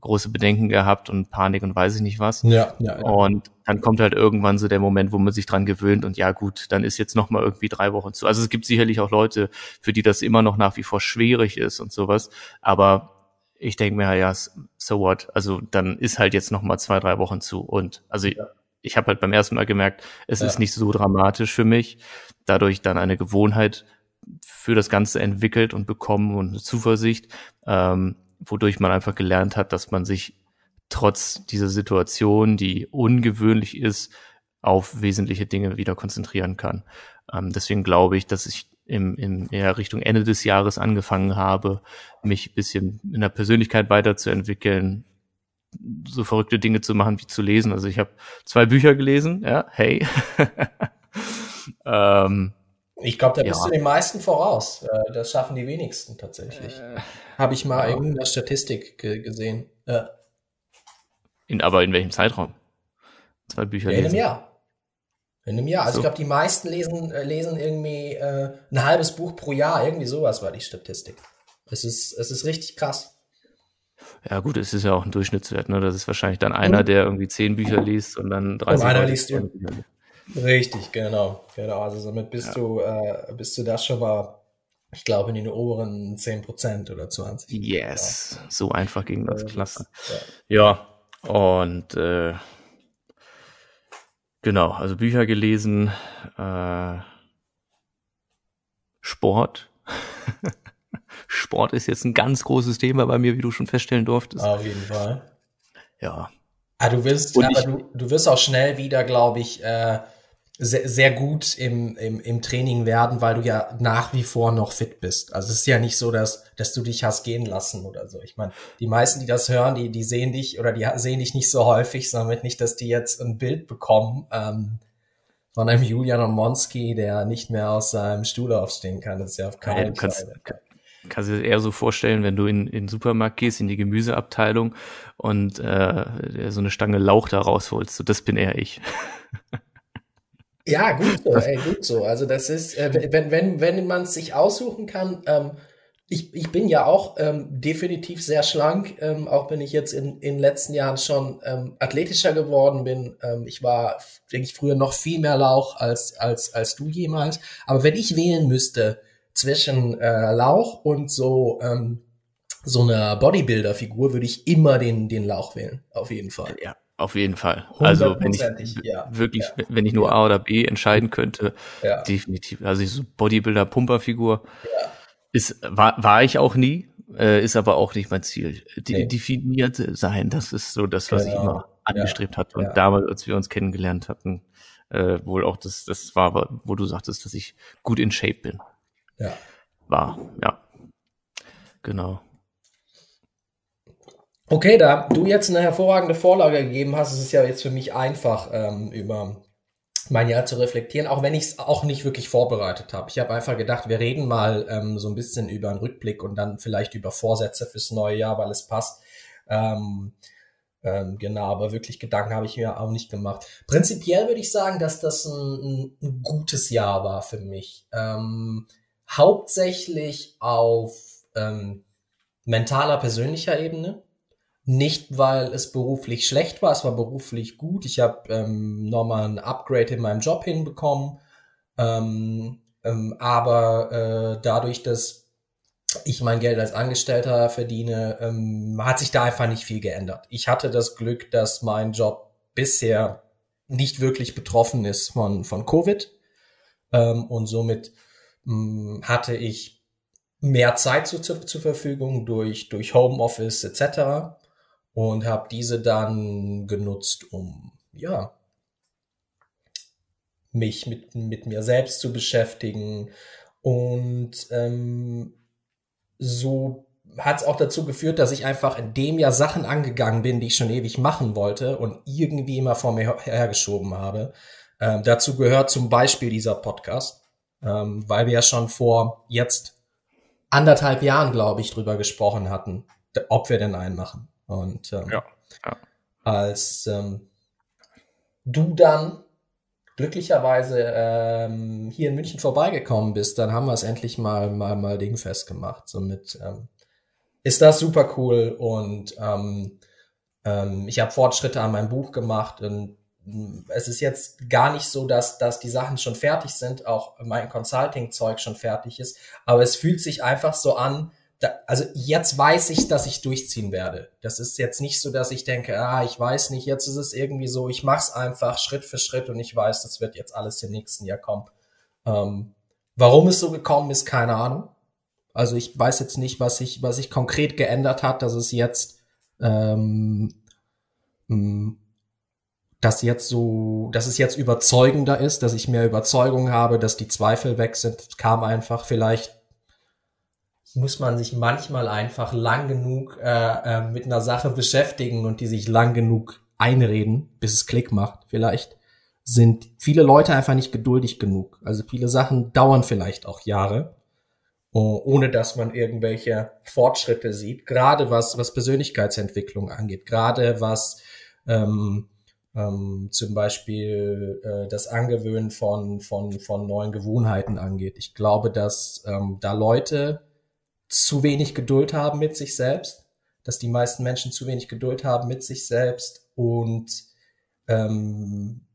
große Bedenken gehabt und Panik und weiß ich nicht was. Ja, ja, ja. Und dann kommt halt irgendwann so der Moment, wo man sich dran gewöhnt und ja gut, dann ist jetzt noch mal irgendwie drei Wochen zu. Also es gibt sicherlich auch Leute, für die das immer noch nach wie vor schwierig ist und sowas. Aber ich denke mir, ja, so what? Also dann ist halt jetzt noch mal zwei, drei Wochen zu. Und also ja. ich, habe halt beim ersten Mal gemerkt, es ja. ist nicht so dramatisch für mich. Dadurch dann eine Gewohnheit für das Ganze entwickelt und bekommen und eine Zuversicht, ähm, wodurch man einfach gelernt hat, dass man sich trotz dieser Situation, die ungewöhnlich ist, auf wesentliche Dinge wieder konzentrieren kann. Ähm, deswegen glaube ich, dass ich im, in eher Richtung Ende des Jahres angefangen habe, mich bisschen in der Persönlichkeit weiterzuentwickeln, so verrückte Dinge zu machen wie zu lesen. Also ich habe zwei Bücher gelesen, ja, hey. ähm, ich glaube, da bist ja. du den meisten voraus. Äh, das schaffen die wenigsten tatsächlich. Äh, Habe ich mal ja. in der Statistik gesehen. Ja. In, aber in welchem Zeitraum? Zwei Bücher ja, in einem Jahr. In einem Jahr. Also so. ich glaube, die meisten lesen, äh, lesen irgendwie äh, ein halbes Buch pro Jahr. Irgendwie sowas war die Statistik. Es ist, es ist richtig krass. Ja gut, es ist ja auch ein Durchschnittswert. Ne? Das ist wahrscheinlich dann einer, mhm. der irgendwie zehn Bücher liest und dann 30 und einer liest, Bücher liest. Richtig, genau. genau. Also somit bist ja. du, äh, bist du das schon mal, ich glaube, in den oberen 10% oder 20%. Yes, genau. so einfach ging das, klasse. Ja, ja. und äh, genau, also Bücher gelesen, äh, Sport. Sport ist jetzt ein ganz großes Thema bei mir, wie du schon feststellen durftest. Auf jeden Fall. Ja. Ah, du wirst, ich- du, du wirst auch schnell wieder, glaube ich, äh, sehr, sehr gut im, im, im Training werden, weil du ja nach wie vor noch fit bist. Also es ist ja nicht so, dass, dass du dich hast gehen lassen oder so. Ich meine, die meisten, die das hören, die, die sehen dich oder die sehen dich nicht so häufig, sondern nicht, dass die jetzt ein Bild bekommen ähm, von einem Julian Omonski, der nicht mehr aus seinem Stuhl aufstehen kann. Das ist ja auf keinen du kannst, Fall. kannst du dir eher so vorstellen, wenn du in, in den Supermarkt gehst, in die Gemüseabteilung und äh, so eine Stange Lauch da rausholst. So, das bin eher ich. Ja, gut so, ey, gut so. Also das ist, äh, wenn, wenn, wenn man es sich aussuchen kann, ähm, ich, ich bin ja auch ähm, definitiv sehr schlank, ähm, auch wenn ich jetzt in, in den letzten Jahren schon ähm, athletischer geworden bin. Ähm, ich war, denke ich, früher noch viel mehr Lauch als, als, als du jemals. Aber wenn ich wählen müsste zwischen äh, Lauch und so, ähm, so einer Bodybuilder-Figur, würde ich immer den, den Lauch wählen, auf jeden Fall. Ja, auf jeden Fall. Also wenn ich ja. wirklich, Ja. wenn ich nur A oder B entscheiden könnte, Ja. definitiv. Also so Bodybuilder-Pumperfigur ist war, war ich auch nie, äh, ist aber auch nicht mein Ziel. Die, Nee. Definiert sein, das ist so das, was ich Genau. immer angestrebt hatte. Und damals, als wir uns kennengelernt hatten, äh, wohl auch das, das war, wo du sagtest, dass ich gut in Shape bin. Ja. War, ja. Genau. Okay, da du jetzt eine hervorragende Vorlage gegeben hast, ist es ja jetzt für mich einfach, ähm, über mein Jahr zu reflektieren, auch wenn ich es auch nicht wirklich vorbereitet habe. Ich habe einfach gedacht, wir reden mal ähm, so ein bisschen über einen Rückblick und dann vielleicht über Vorsätze fürs neue Jahr, weil es passt. Ähm, ähm, genau, aber wirklich Gedanken habe ich mir auch nicht gemacht. Prinzipiell würde ich sagen, dass das ein, ein, gutes Jahr war für mich. Ähm, hauptsächlich auf ähm, mentaler, persönlicher Ebene. Nicht, weil es beruflich schlecht war, es war beruflich gut. Ich habe ähm, nochmal ein Upgrade in meinem Job hinbekommen. Ähm, ähm, aber äh, dadurch, dass ich mein Geld als Angestellter verdiene, ähm, hat sich da einfach nicht viel geändert. Ich hatte das Glück, dass mein Job bisher nicht wirklich betroffen ist von, von Covid. Ähm, und somit mh, hatte ich mehr Zeit zu, zu, zur Verfügung durch, durch Homeoffice etc. Und habe diese dann genutzt, um ja mich mit, mit mir selbst zu beschäftigen. Und ähm, so hat es auch dazu geführt, dass ich einfach in dem Jahr Sachen angegangen bin, die ich schon ewig machen wollte und irgendwie immer vor mir her- hergeschoben habe. Ähm, dazu gehört zum Beispiel dieser Podcast, ähm, weil wir ja schon vor jetzt anderthalb Jahren, glaube ich, drüber gesprochen hatten, ob wir denn einen machen. Und ähm, Ja, ja. als ähm, du dann glücklicherweise ähm, hier in München vorbeigekommen bist, dann haben wir es endlich mal mal mal dingfest gemacht. Somit ähm, ist das super cool und ähm, ähm, ich habe Fortschritte an meinem Buch gemacht und mh, es ist jetzt gar nicht so, dass dass die Sachen schon fertig sind, auch mein Consulting-Zeug schon fertig ist, aber es fühlt sich einfach so an, da, also jetzt weiß ich, dass ich durchziehen werde. Das ist jetzt nicht so, dass ich denke, ah, ich weiß nicht, jetzt ist es irgendwie so, ich mach's einfach Schritt für Schritt und ich weiß, das wird jetzt alles im nächsten Jahr kommen. Ähm, warum es so gekommen ist, keine Ahnung. Also ich weiß jetzt nicht, was sich was sich konkret geändert hat, dass es jetzt ähm, mh, dass jetzt so, dass es jetzt überzeugender ist, dass ich mehr Überzeugung habe, dass die Zweifel weg sind, kam einfach vielleicht muss man sich manchmal einfach lang genug äh, äh, mit einer Sache beschäftigen und die sich lang genug einreden, bis es Klick macht. Vielleicht sind viele Leute einfach nicht geduldig genug. Also viele Sachen dauern vielleicht auch Jahre, oh, ohne dass man irgendwelche Fortschritte sieht. Gerade was was Persönlichkeitsentwicklung angeht, gerade was ähm, ähm, zum Beispiel äh, das Angewöhnen von von von neuen Gewohnheiten angeht. Ich glaube, dass ähm, da Leute zu wenig Geduld haben mit sich selbst, dass die meisten Menschen zu wenig Geduld haben mit sich selbst und ähm,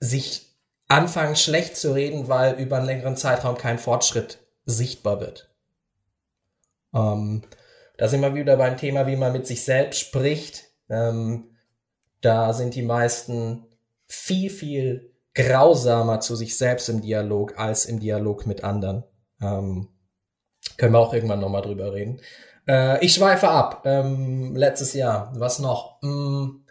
sich anfangen schlecht zu reden, weil über einen längeren Zeitraum kein Fortschritt sichtbar wird. Ähm, da sind wir wieder beim Thema, wie man mit sich selbst spricht. Ähm, da sind die meisten viel, viel grausamer zu sich selbst im Dialog als im Dialog mit anderen. Ähm, können wir auch irgendwann nochmal drüber reden. Äh, ich schweife ab. Ähm, letztes Jahr, was noch? Hm,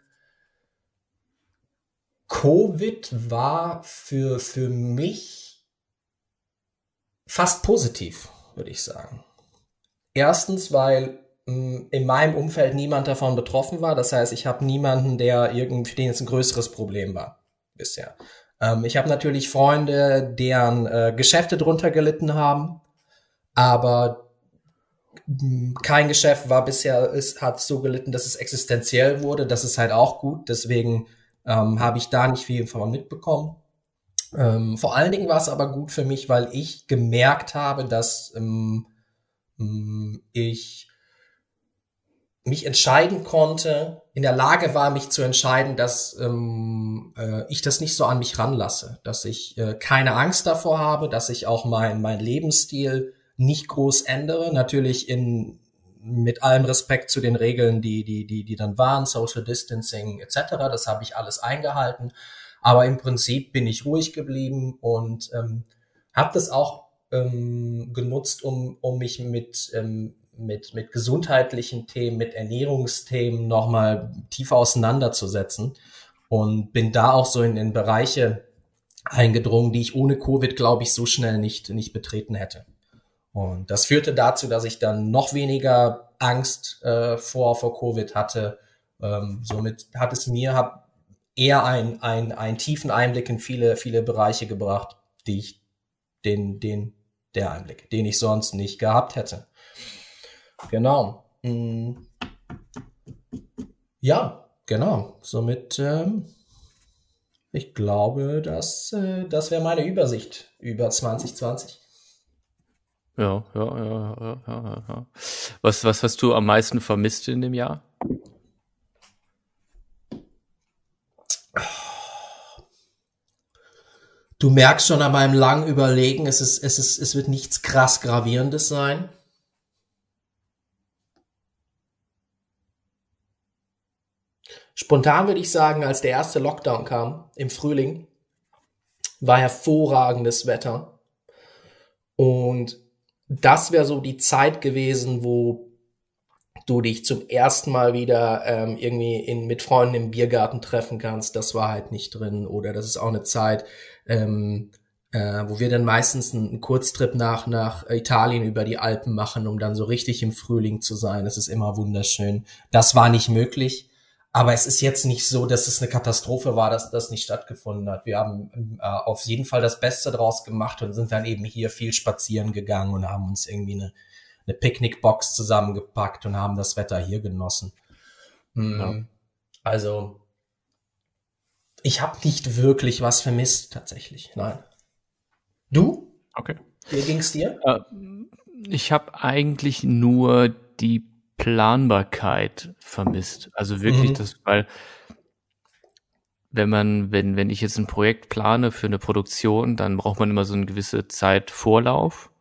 Covid war für, für mich fast positiv, würde ich sagen. Erstens, weil hm, in meinem Umfeld niemand davon betroffen war. Das heißt, ich habe niemanden, der irgendwie, für den es ein größeres Problem war bisher. Ähm, ich habe natürlich Freunde, deren äh, Geschäfte drunter gelitten haben, aber hm, kein Geschäft war bisher, es hat so gelitten, dass es existenziell wurde. Das ist halt auch gut. Deswegen ähm, habe ich da nicht viel von mitbekommen. Ähm, vor allen Dingen war es aber gut für mich, weil ich gemerkt habe, dass ähm, hm, ich mich entscheiden konnte, in der Lage war, mich zu entscheiden, dass ähm, äh, ich das nicht so an mich ranlasse, dass ich äh, keine Angst davor habe, dass ich auch mein, mein Lebensstil nicht groß ändere. Natürlich in mit allem Respekt zu den Regeln, die, die, die, die dann waren, Social Distancing etc. Das habe ich alles eingehalten. Aber im Prinzip bin ich ruhig geblieben und ähm, habe das auch ähm, genutzt, um, um mich mit ähm, mit, mit gesundheitlichen Themen, mit Ernährungsthemen nochmal tiefer auseinanderzusetzen und bin da auch so in, in Bereiche eingedrungen, die ich ohne Covid, glaube ich, so schnell nicht, nicht betreten hätte. Und das führte dazu, dass ich dann noch weniger Angst äh, vor, vor Covid hatte. Ähm, somit hat es mir hab eher ein, ein, einen tiefen Einblick in viele, viele Bereiche gebracht, die ich, den, den, der Einblick, den ich sonst nicht gehabt hätte. Genau. Mm. Ja, genau. Somit, ähm, ich glaube, dass, äh, das wäre meine Übersicht über 2020. Ja, ja, ja, ja, ja, ja. Was, was hast du am meisten vermisst in dem Jahr? Du merkst schon an meinem langen Überlegen, es ist, es ist, es wird nichts krass gravierendes sein. Spontan würde ich sagen, als der erste Lockdown kam im Frühling, war hervorragendes Wetter. Und das wäre so die Zeit gewesen, wo du dich zum ersten Mal wieder ähm, irgendwie in, mit Freunden im Biergarten treffen kannst. Das war halt nicht drin. Oder das ist auch eine Zeit, ähm, äh, wo wir dann meistens einen, Kurztrip nach, nach Italien über die Alpen machen, um dann so richtig im Frühling zu sein. Das ist immer wunderschön. Das war nicht möglich. Aber es ist jetzt nicht so, dass es eine Katastrophe war, dass das nicht stattgefunden hat. Wir haben äh, auf jeden Fall das Beste draus gemacht und sind dann eben hier viel spazieren gegangen und haben uns irgendwie eine, eine Picknickbox zusammengepackt und haben das Wetter hier genossen. Mhm. Ja. Also ich habe nicht wirklich was vermisst tatsächlich. Nein. Du? Okay. Wie ging's dir? Äh, ich habe eigentlich nur die Planbarkeit vermisst. Also wirklich mhm. das, weil wenn man, wenn, wenn ich jetzt ein Projekt plane für eine Produktion, dann braucht man immer so eine gewisse Zeit Vorlauf,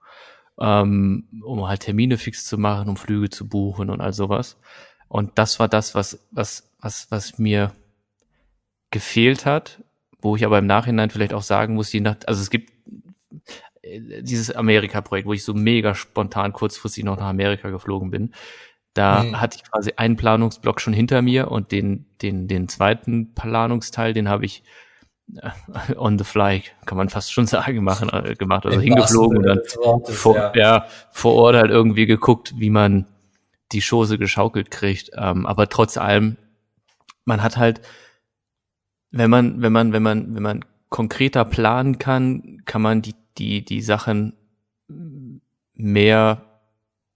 ähm, um halt Termine fix zu machen, um Flüge zu buchen und all sowas. Und das war das, was, was, was, was mir gefehlt hat, wo ich aber im Nachhinein vielleicht auch sagen muss, je nach, also es gibt äh, dieses Amerika-Projekt, wo ich so mega spontan kurzfristig noch nach Amerika geflogen bin. Da mhm. hatte ich quasi einen Planungsblock schon hinter mir und den, den, den zweiten Planungsteil, den habe ich äh, on the fly, kann man fast schon sagen, machen, äh, gemacht, also Im hingeflogen und dann Wortes, vor, ja. ja. vor Ort halt irgendwie geguckt, wie man die Chose geschaukelt kriegt. Ähm, aber trotz allem, man hat halt, wenn man, wenn man, wenn man, wenn man konkreter planen kann, kann man die, die, die Sachen mehr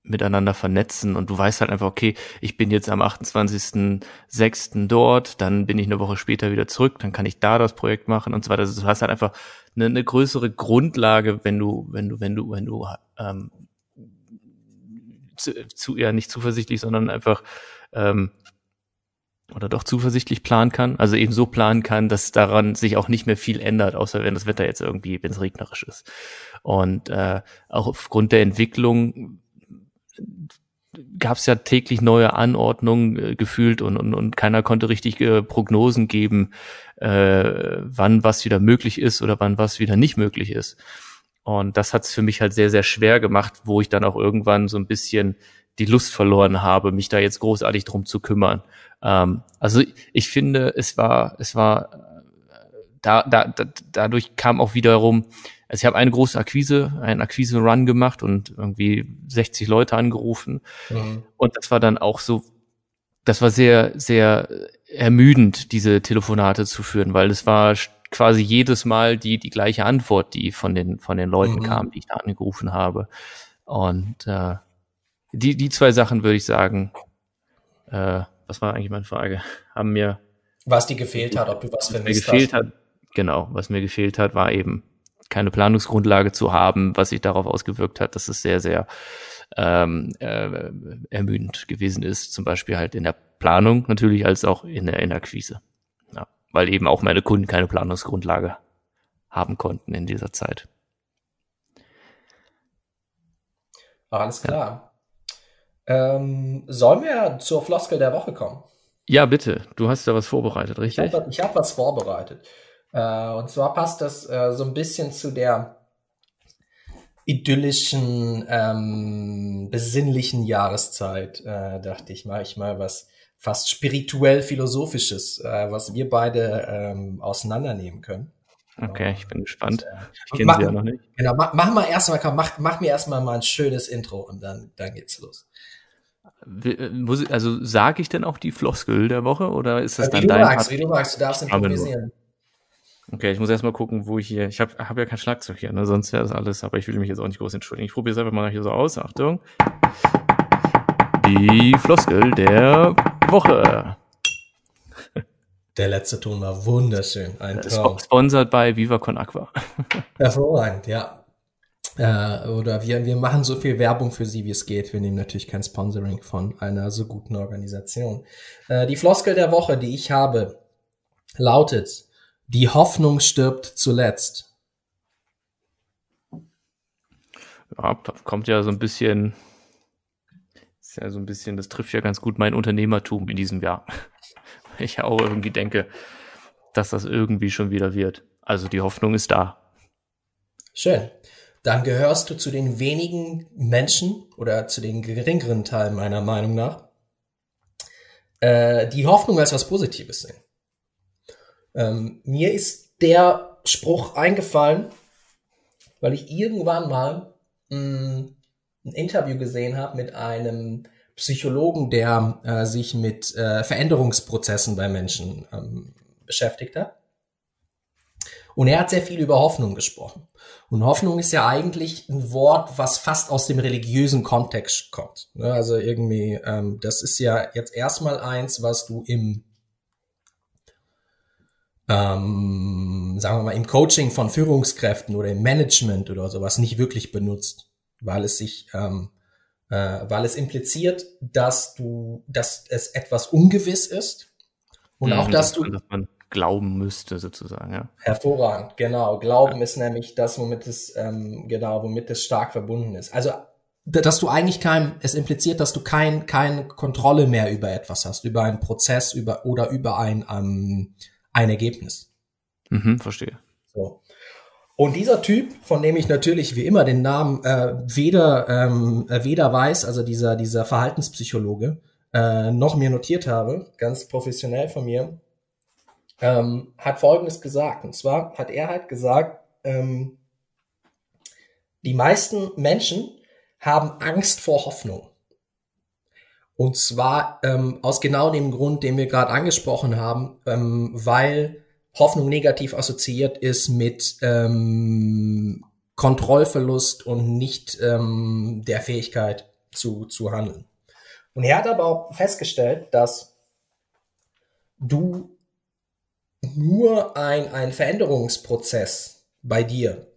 miteinander vernetzen und du weißt halt einfach, okay, ich bin jetzt am 28.06. dort, dann bin ich eine Woche später wieder zurück, dann kann ich da das Projekt machen und so weiter. Also du hast halt einfach eine, eine größere Grundlage, wenn du, wenn du, wenn du, wenn du ähm, zu, zu ja nicht zuversichtlich, sondern einfach ähm, oder doch zuversichtlich planen kann, also eben so planen kann, dass daran sich auch nicht mehr viel ändert, außer wenn das Wetter jetzt irgendwie, wenn es regnerisch ist. Und äh, auch aufgrund der Entwicklung gab es ja täglich neue Anordnungen äh, gefühlt und, und, und keiner konnte richtig äh, Prognosen geben, äh, wann was wieder möglich ist oder wann was wieder nicht möglich ist. Und das hat es für mich halt sehr, sehr schwer gemacht, wo ich dann auch irgendwann so ein bisschen die Lust verloren habe, mich da jetzt großartig drum zu kümmern. Ähm, also ich finde, es war, es war, äh, da, da, da, dadurch kam auch wiederum, also ich habe eine große Akquise, einen Akquise-Run gemacht und irgendwie 60 Leute angerufen. Mhm. Und das war dann auch so, das war sehr, sehr ermüdend, diese Telefonate zu führen, weil es war quasi jedes Mal die, die gleiche Antwort, die von den, von den Leuten mhm. kam, die ich da angerufen habe. Und äh, die, die zwei Sachen würde ich sagen, äh, was war eigentlich meine Frage? Haben mir. Was dir gefehlt hat, ob du was vermisst gefehlt hast. hat, genau, was mir gefehlt hat, war eben keine Planungsgrundlage zu haben, was sich darauf ausgewirkt hat, dass es sehr, sehr ähm, äh, ermüdend gewesen ist, zum Beispiel halt in der Planung natürlich als auch in der, in der Akquise. Ja, weil eben auch meine Kunden keine Planungsgrundlage haben konnten in dieser Zeit. Alles klar. Ja. Ähm, sollen wir zur Floskel der Woche kommen? Ja, bitte. Du hast ja was vorbereitet, richtig? Ich habe hab was vorbereitet. Äh, und zwar passt das äh, so ein bisschen zu der idyllischen, ähm, besinnlichen Jahreszeit, äh, dachte ich mal, ich mal was fast spirituell philosophisches, äh, was wir beide ähm, auseinandernehmen können. Okay, ich bin gespannt. Äh, ich kenne sie ja noch nicht. Genau, mach, mach mal erstmal, mach, mach mir erstmal mal ein schönes Intro und dann, dann geht's los. Also sage ich denn auch die Floskel der Woche oder ist das ja, dann dein magst, Wie du magst, du darfst improvisieren. Okay, ich muss erstmal gucken, wo ich hier. Ich habe hab ja kein Schlagzeug hier, ne? sonst wäre das alles, aber ich will mich jetzt auch nicht groß entschuldigen. Ich probiere es einfach mal hier so aus. Achtung. Die Floskel der Woche. Der letzte Ton war wunderschön. Ein Traum. Sponsored bei Viva Con Aqua. Hervorragend, ja. Äh, oder wir, wir machen so viel Werbung für sie, wie es geht. Wir nehmen natürlich kein Sponsoring von einer so guten Organisation. Äh, die Floskel der Woche, die ich habe, lautet, die Hoffnung stirbt zuletzt. Ja, kommt ja so ein bisschen, ist ja so ein bisschen, das trifft ja ganz gut mein Unternehmertum in diesem Jahr. Ich ja auch irgendwie denke, dass das irgendwie schon wieder wird. Also die Hoffnung ist da. Schön. Dann gehörst du zu den wenigen Menschen oder zu den geringeren Teilen meiner Meinung nach, äh, die Hoffnung als was Positives sehen. Ähm, mir ist der Spruch eingefallen, weil ich irgendwann mal mh, mm, ein Interview gesehen habe mit einem Psychologen, der äh, sich mit äh, Veränderungsprozessen bei Menschen ähm, beschäftigt hat. Und er hat sehr viel über Hoffnung gesprochen. Und Hoffnung ist ja eigentlich ein Wort, was fast aus dem religiösen Kontext kommt. Ne, also irgendwie, ähm, das ist ja jetzt erstmal eins, was du im ähm, sagen wir mal, im Coaching von Führungskräften oder im Management oder sowas nicht wirklich benutzt, weil es sich, ähm, äh, weil es impliziert, dass du, dass es etwas ungewiss ist und mhm, auch, dass du, dass man glauben müsste sozusagen, ja. Hervorragend, genau. Glauben ja. ist nämlich das, womit es ähm, genau, womit es stark verbunden ist. Also dass du eigentlich kein, es impliziert, dass du kein, keine Kontrolle mehr über etwas hast, über einen Prozess, über oder über ein ähm, ein Ergebnis. Mhm, verstehe. So. Und dieser Typ, von dem ich natürlich wie immer den Namen äh, weder, ähm, äh, weder weiß, also dieser, dieser Verhaltenspsychologe, äh, noch mir notiert habe, ganz professionell von mir, ähm, hat Folgendes gesagt. Und zwar hat er halt gesagt, ähm, die meisten Menschen haben Angst vor Hoffnung. Und zwar ähm, aus genau dem Grund, den wir gerade angesprochen haben, ähm, weil Hoffnung negativ assoziiert ist mit ähm, Kontrollverlust und nicht ähm, der Fähigkeit zu, zu handeln. Und er hat aber auch festgestellt, dass du nur ein, ein Veränderungsprozess bei dir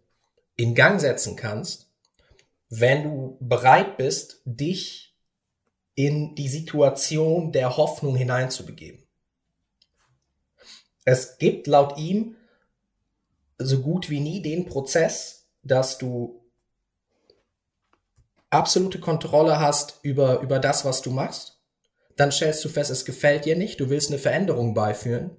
in Gang setzen kannst, wenn du bereit bist, dich in die Situation der Hoffnung hineinzubegeben. Es gibt laut ihm so gut wie nie den Prozess, dass du absolute Kontrolle hast über, über das, was du machst. Dann stellst du fest, es gefällt dir nicht, du willst eine Veränderung beiführen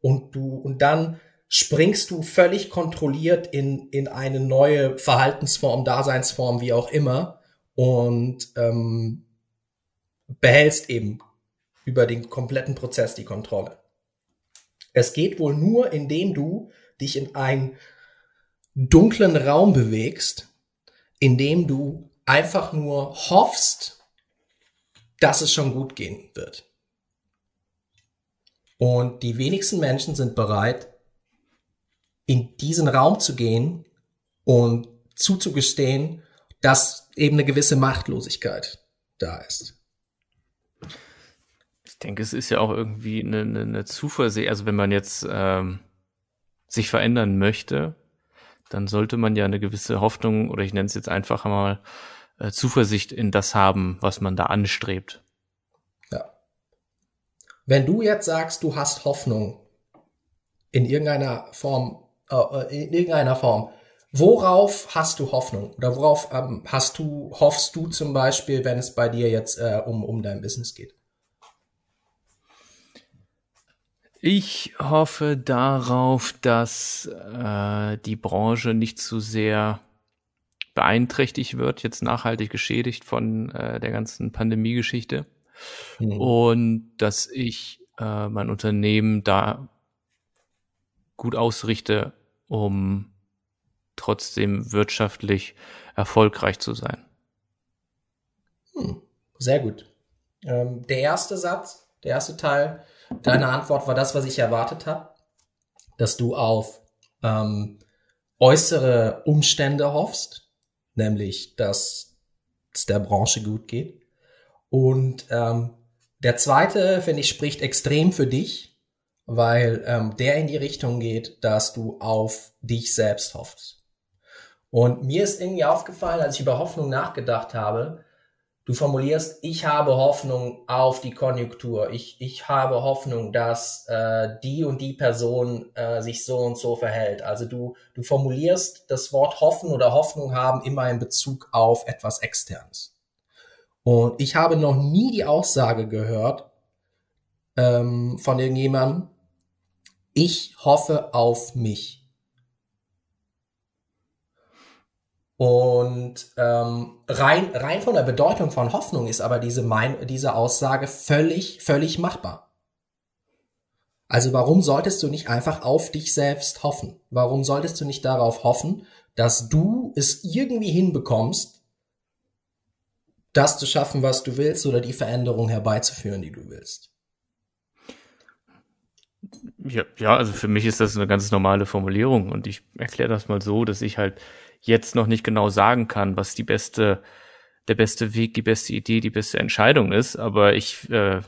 und du, und dann springst du völlig kontrolliert in, in eine neue Verhaltensform, Daseinsform, wie auch immer und ähm, behältst eben über den kompletten Prozess die Kontrolle. Es geht wohl nur, indem du dich in einen dunklen Raum bewegst, indem du einfach nur hoffst, dass es schon gut gehen wird. Und die wenigsten Menschen sind bereit, in diesen Raum zu gehen und zuzugestehen, dass eben eine gewisse Machtlosigkeit da ist. Denke, es ist ja auch irgendwie eine, eine, eine Zuversicht, also wenn man jetzt ähm, sich verändern möchte, dann sollte man ja eine gewisse Hoffnung oder ich nenne es jetzt einfach mal äh, Zuversicht in das haben, was man da anstrebt. Ja. Wenn du jetzt sagst, du hast Hoffnung in irgendeiner Form, äh, in irgendeiner Form, worauf hast du Hoffnung? Oder worauf ähm, hast du, hoffst du zum Beispiel, wenn es bei dir jetzt äh, um, um dein Business geht? Ich hoffe darauf, dass äh, die Branche nicht zu sehr beeinträchtigt wird, jetzt nachhaltig geschädigt von äh, der ganzen Pandemie-Geschichte. Mhm. Und dass ich äh, mein Unternehmen da gut ausrichte, um trotzdem wirtschaftlich erfolgreich zu sein. Hm, sehr gut. Ähm, der erste Satz, der erste Teil Deine Antwort war das, was ich erwartet habe, dass du auf ähm, äußere Umstände hoffst, nämlich dass es der Branche gut geht. Und ähm, der zweite, finde ich, spricht extrem für dich, weil ähm, der in die Richtung geht, dass du auf dich selbst hoffst. Und mir ist irgendwie aufgefallen, als ich über Hoffnung nachgedacht habe, Du formulierst, ich habe Hoffnung auf die Konjunktur. Ich, ich habe Hoffnung, dass äh, die und die Person äh, sich so und so verhält. Also du, du formulierst das Wort hoffen oder Hoffnung haben immer in Bezug auf etwas Externes. Und ich habe noch nie die Aussage gehört ähm, von irgendjemandem, ich hoffe auf mich. Und ähm, rein, rein von der Bedeutung von Hoffnung ist aber diese, mein, diese Aussage völlig, völlig machbar. Also warum solltest du nicht einfach auf dich selbst hoffen? Warum solltest du nicht darauf hoffen, dass du es irgendwie hinbekommst, das zu schaffen, was du willst oder die Veränderung herbeizuführen, die du willst? Ja, ja, also für mich ist das eine ganz normale Formulierung und ich erkläre das mal so, dass ich halt jetzt noch nicht genau sagen kann, was die beste, der beste Weg, die beste Idee, die beste Entscheidung ist. Aber ich äh,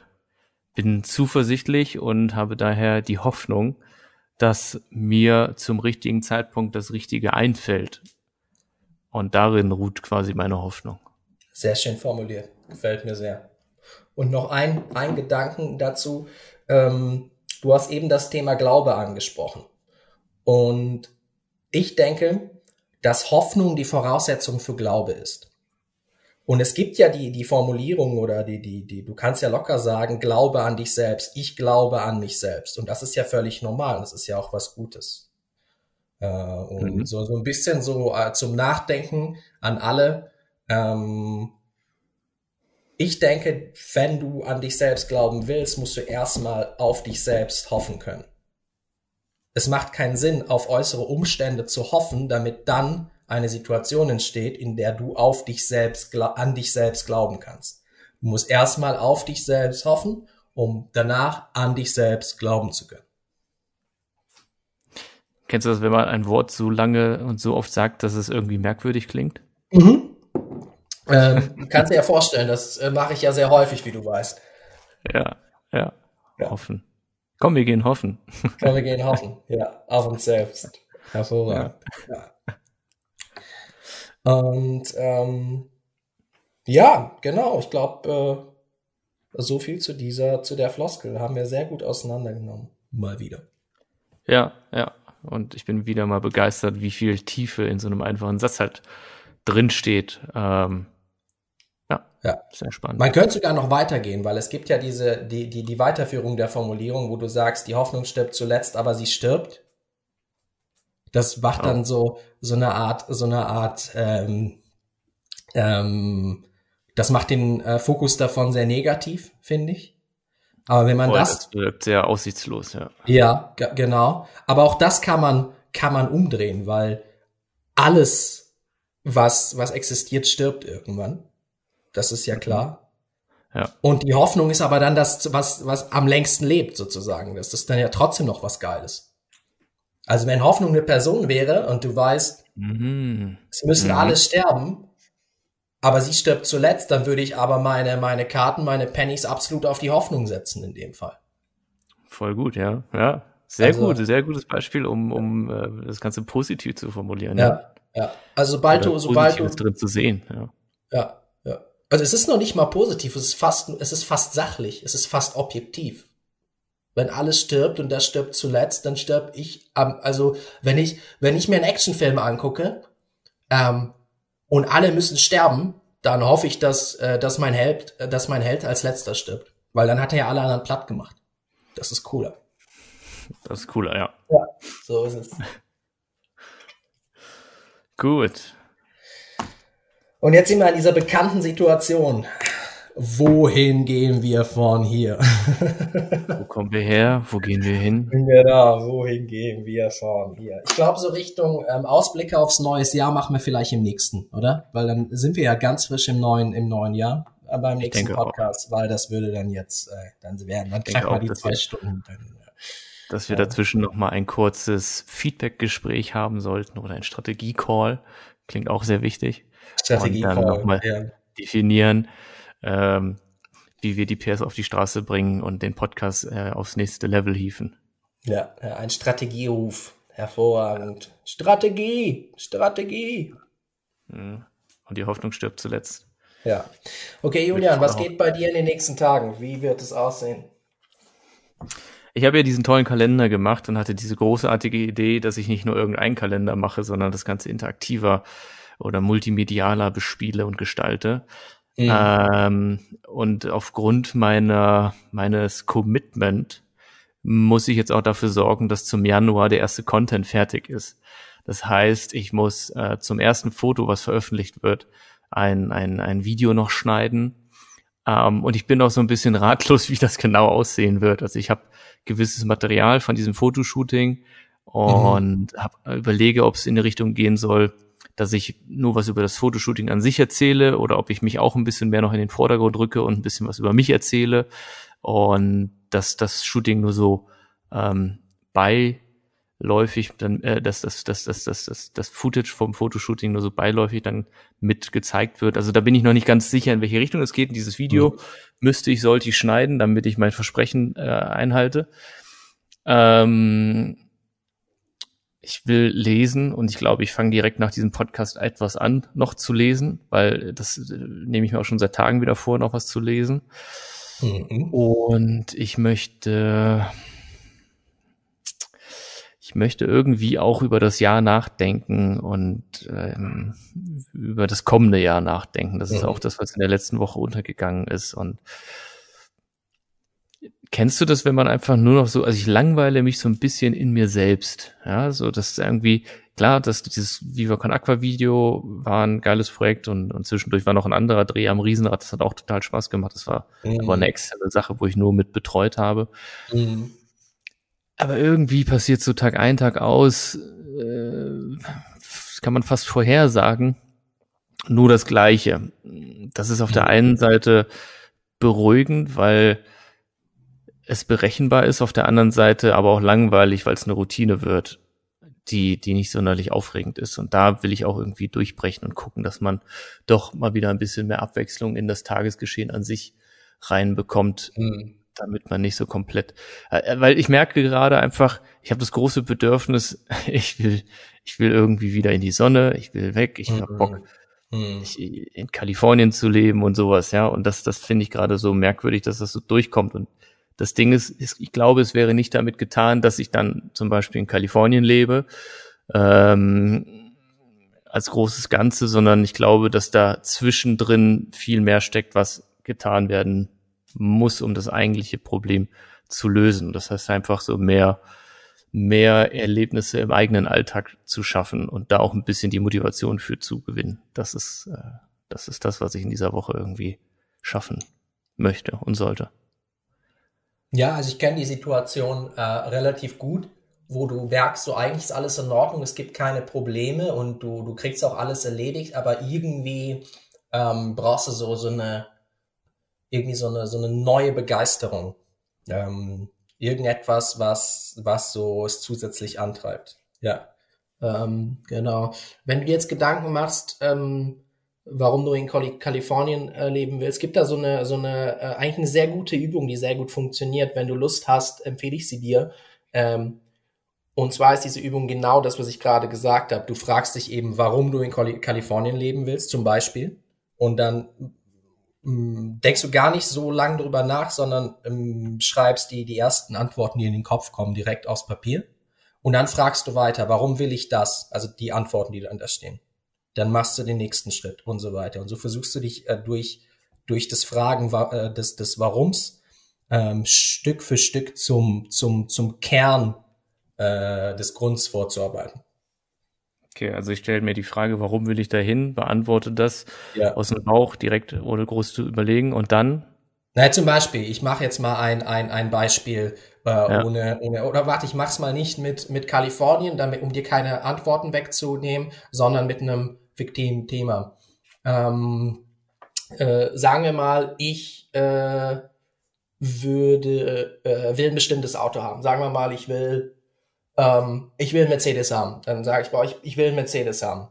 bin zuversichtlich und habe daher die Hoffnung, dass mir zum richtigen Zeitpunkt das Richtige einfällt. Und darin ruht quasi meine Hoffnung. Sehr schön formuliert. Gefällt mir sehr. Und noch ein, ein Gedanken dazu. Ähm, du hast eben das Thema Glaube angesprochen. Und ich denke, dass Hoffnung die Voraussetzung für Glaube ist. Und es gibt ja die, die Formulierung oder die, die, die, du kannst ja locker sagen, glaube an dich selbst, ich glaube an mich selbst. Und das ist ja völlig normal. Das ist ja auch was Gutes. Äh, und mhm. so, so ein bisschen so äh, zum Nachdenken an alle. Ähm, ich denke, wenn du an dich selbst glauben willst, musst du erstmal auf dich selbst hoffen können. Es macht keinen Sinn, auf äußere Umstände zu hoffen, damit dann eine Situation entsteht, in der du auf dich selbst, an dich selbst glauben kannst. Du musst erstmal auf dich selbst hoffen, um danach an dich selbst glauben zu können. Kennst du das, wenn man ein Wort so lange und so oft sagt, dass es irgendwie merkwürdig klingt? Mhm. Ähm, kannst dir ja vorstellen, das äh, mache ich ja sehr häufig, wie du weißt. Ja, ja, ja. hoffen. Komm, wir gehen hoffen. Komm, wir gehen hoffen. Ja, auf uns selbst. Hervorragend. Ja. ja. Und ähm, ja, genau. Ich glaube, äh, so viel zu dieser, zu der Floskel haben wir sehr gut auseinandergenommen. Mal wieder. Ja, ja. Und ich bin wieder mal begeistert, wie viel Tiefe in so einem einfachen Satz halt drin steht. Ähm, Ja, Ja. sehr spannend. Man könnte sogar noch weitergehen, weil es gibt ja diese, die, die, die Weiterführung der Formulierung, wo du sagst, die Hoffnung stirbt zuletzt, aber sie stirbt. Das macht Oh. dann so, so eine Art, so eine Art, ähm, ähm, das macht den äh, Fokus davon sehr negativ, finde ich. Aber wenn man Voll, das, das wirkt sehr aussichtslos, ja. ja, ge- genau. Aber auch das kann man, kann man umdrehen, weil alles, was, was existiert, stirbt irgendwann. Das ist ja klar. Ja. Und die Hoffnung ist aber dann das, was, was am längsten lebt, sozusagen. Das ist dann ja trotzdem noch was Geiles. Also wenn Hoffnung eine Person wäre und du weißt, Mhm. es müssen Mhm. alle sterben, aber sie stirbt zuletzt, dann würde ich aber meine, meine Karten, meine Pennies absolut auf die Hoffnung setzen in dem Fall. Voll gut, ja. Ja. Sehr Also- gut, sehr gutes Beispiel, um, um äh, das Ganze positiv zu formulieren. Ja, ja. Also sobald Oder du, sobald du, drin zu sehen. Ja. Ja, ja. Also es ist noch nicht mal positiv, es ist fast, es ist fast sachlich, es ist fast objektiv. Wenn alles stirbt und das stirbt zuletzt, dann stirb ich also wenn ich, wenn ich mir einen Actionfilm angucke, ähm, und alle müssen sterben, dann hoffe ich, dass, äh, dass mein Held, äh, dass mein Held als letzter stirbt. Weil dann hat er ja alle anderen platt gemacht. Das ist cooler. Das ist cooler, ja. So ist es. Gut. Und jetzt sind wir in dieser bekannten Situation. Wohin gehen wir von hier? Wo kommen wir her? Wo gehen wir hin? Genau, wohin gehen wir von hier? Ich glaube, so Richtung ähm, Ausblicke aufs neues Jahr machen wir vielleicht im nächsten, oder? Weil dann sind wir ja ganz frisch im neuen, im neuen Jahr äh, beim nächsten denke auch. Podcast, weil das würde dann jetzt, äh, dann werden, dann denke knacken wir die zwei wir- Stunden. Dann, Dass wir Ja. dazwischen noch mal ein kurzes Feedback-Gespräch haben sollten oder ein Strategie-Call. Klingt auch sehr wichtig. Strategie Und dann noch mal- ja. Definieren, ähm, wie wir die PS auf die Straße bringen und den Podcast äh, aufs nächste Level hieven. Ja, ein Strategieruf. Hervorragend. Strategie, Strategie. Mhm. Und die Hoffnung stirbt zuletzt. Ja. Okay, Julian, was geht bei dir in den nächsten Tagen? Wie wird es aussehen? Ich habe ja diesen tollen Kalender gemacht und hatte diese großartige Idee, dass ich nicht nur irgendeinen Kalender mache, sondern das Ganze interaktiver oder multimedialer bespiele und gestalte. Mhm. Ähm, und aufgrund meiner, meines Commitment muss ich jetzt auch dafür sorgen, dass zum Januar der erste Content fertig ist. Das heißt, ich muss äh, zum ersten Foto, was veröffentlicht wird, ein, ein, ein Video noch schneiden. Ähm, und ich bin auch so ein bisschen ratlos, wie das genau aussehen wird. Also ich habe gewisses Material von diesem Fotoshooting und hab, überlege, ob es in die Richtung gehen soll, dass ich nur was über das Fotoshooting an sich erzähle oder ob ich mich auch ein bisschen mehr noch in den Vordergrund rücke und ein bisschen was über mich erzähle und dass das Shooting nur so ähm, beiläufig dann äh, dass das das das das das das Footage vom Fotoshooting nur so beiläufig dann mit gezeigt wird. Also da bin ich noch nicht ganz sicher, in welche Richtung es geht. Dieses Video müsste ich sollte ich schneiden, damit ich mein Versprechen äh, einhalte. Ähm, ich will lesen und ich glaube, ich fange direkt nach diesem Podcast etwas an, noch zu lesen, weil das äh, nehme ich mir auch schon seit Tagen wieder vor, noch was zu lesen. Mhm. Und ich möchte, ich möchte irgendwie auch über das Jahr nachdenken und ähm, über das kommende Jahr nachdenken. Das ist Mhm. auch das, was in der letzten Woche untergegangen ist. Und kennst du das, wenn man einfach nur noch so, also ich langweile mich so ein bisschen in mir selbst. Ja, so dass irgendwie, klar, dass dieses Viva Con Aqua Video war ein geiles Projekt und, und zwischendurch war noch ein anderer Dreh am Riesenrad. Das hat auch total Spaß gemacht. Das war Mhm. aber eine externe Sache, wo ich nur mit betreut habe. Mhm. Aber irgendwie passiert so Tag ein, Tag aus, äh, das kann man fast vorhersagen, nur das Gleiche. Das ist auf der einen Seite beruhigend, weil es berechenbar ist, auf der anderen Seite aber auch langweilig, weil es eine Routine wird, die, die nicht sonderlich aufregend ist. Und da will ich auch irgendwie durchbrechen und gucken, dass man doch mal wieder ein bisschen mehr Abwechslung in das Tagesgeschehen an sich reinbekommt, Mhm. damit man nicht so komplett, äh, weil ich merke gerade einfach, ich habe das große Bedürfnis, ich will, ich will irgendwie wieder in die Sonne, ich will weg, ich habe Bock, Mhm. in Kalifornien zu leben und sowas, ja, und das, das finde ich gerade so merkwürdig, dass das so durchkommt und das Ding ist, ist, ich glaube, es wäre nicht damit getan, dass ich dann zum Beispiel in Kalifornien lebe, ähm, als großes Ganze, sondern ich glaube, dass da zwischendrin viel mehr steckt, was getan werden muss, um das eigentliche Problem zu lösen. Das heißt einfach so mehr, mehr Erlebnisse im eigenen Alltag zu schaffen und da auch ein bisschen die Motivation für zu gewinnen. Das ist, äh, das ist das, was ich in dieser Woche irgendwie schaffen möchte und sollte. Ja, also ich kenne die Situation äh, relativ gut, wo du merkst, so eigentlich ist alles in Ordnung, es gibt keine Probleme und du, du kriegst auch alles erledigt, aber irgendwie ähm, brauchst du so, so eine, irgendwie so eine, so eine neue Begeisterung. Ähm, irgendetwas, was, was so es zusätzlich antreibt. Ja. Ähm, genau. Wenn du jetzt Gedanken machst, ähm, warum du in Kalifornien äh, leben willst, gibt da so eine, so eine, äh, eigentlich eine sehr gute Übung, die sehr gut funktioniert. Wenn du Lust hast, empfehle ich sie dir. Ähm, und zwar ist diese Übung genau das, was ich gerade gesagt habe. Du fragst dich eben, warum du in Kalifornien leben willst, zum Beispiel. Und dann mh, denkst du gar nicht so lange drüber nach, sondern ähm, schreibst die, die ersten Antworten, die in den Kopf kommen, direkt aufs Papier. Und dann fragst du weiter, warum will ich das? Also die Antworten, die da stehen dann machst du den nächsten Schritt und so weiter. Und so versuchst du dich äh, durch, durch das Fragen äh, des, des Warums ähm, Stück für Stück zum, zum, zum Kern äh, des Grunds vorzuarbeiten. Okay, also ich stelle mir die Frage, warum will ich da hin, beantworte das ja. aus dem Bauch direkt ohne groß zu überlegen und dann? Na, zum Beispiel, ich mache jetzt mal ein, ein, ein Beispiel äh, ja. ohne, ohne, oder warte, ich mach's mal nicht mit, mit Kalifornien, damit, um dir keine Antworten wegzunehmen, sondern mit einem fiktiven Thema. Ähm, äh, sagen wir mal, ich äh, würde äh, will ein bestimmtes Auto haben. Sagen wir mal, ich will ähm, ich will einen Mercedes haben. Dann sage ich, boah, ich, ich will einen Mercedes haben.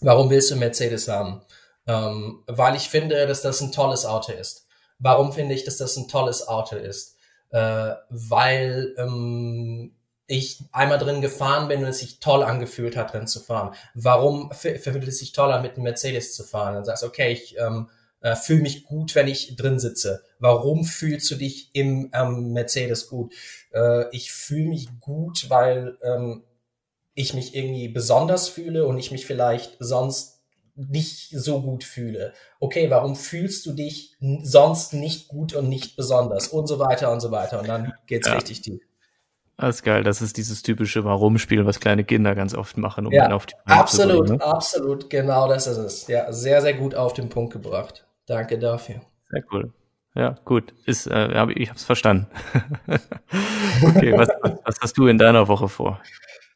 Warum willst du einen Mercedes haben? Ähm, weil ich finde, dass das ein tolles Auto ist. Warum finde ich, dass das ein tolles Auto ist? Äh, weil ähm, ich einmal drin gefahren bin und es sich toll angefühlt hat, drin zu fahren. Warum fühlt es sich toller, mit einem Mercedes zu fahren? Dann sagst du, okay, ich ähm, äh, fühle mich gut, wenn ich drin sitze. Warum fühlst du dich im ähm, Mercedes gut? Äh, ich fühle mich gut, weil ähm, ich mich irgendwie besonders fühle und ich mich vielleicht sonst nicht so gut fühle. Okay, warum fühlst du dich sonst nicht gut und nicht besonders? Und so weiter und so weiter. Und dann geht's ja. richtig tief. Das ist geil. Das ist dieses typische Warum-Spiel, was kleine Kinder ganz oft machen, um ja, dann auf die Beine Absolut, bringen, ne? absolut. Genau das ist es. Ja, sehr, sehr gut auf den Punkt gebracht. Danke dafür. Sehr cool. Ja, gut. Ist, äh, hab, ich habe es verstanden. okay, was, was, was, hast du in deiner Woche vor?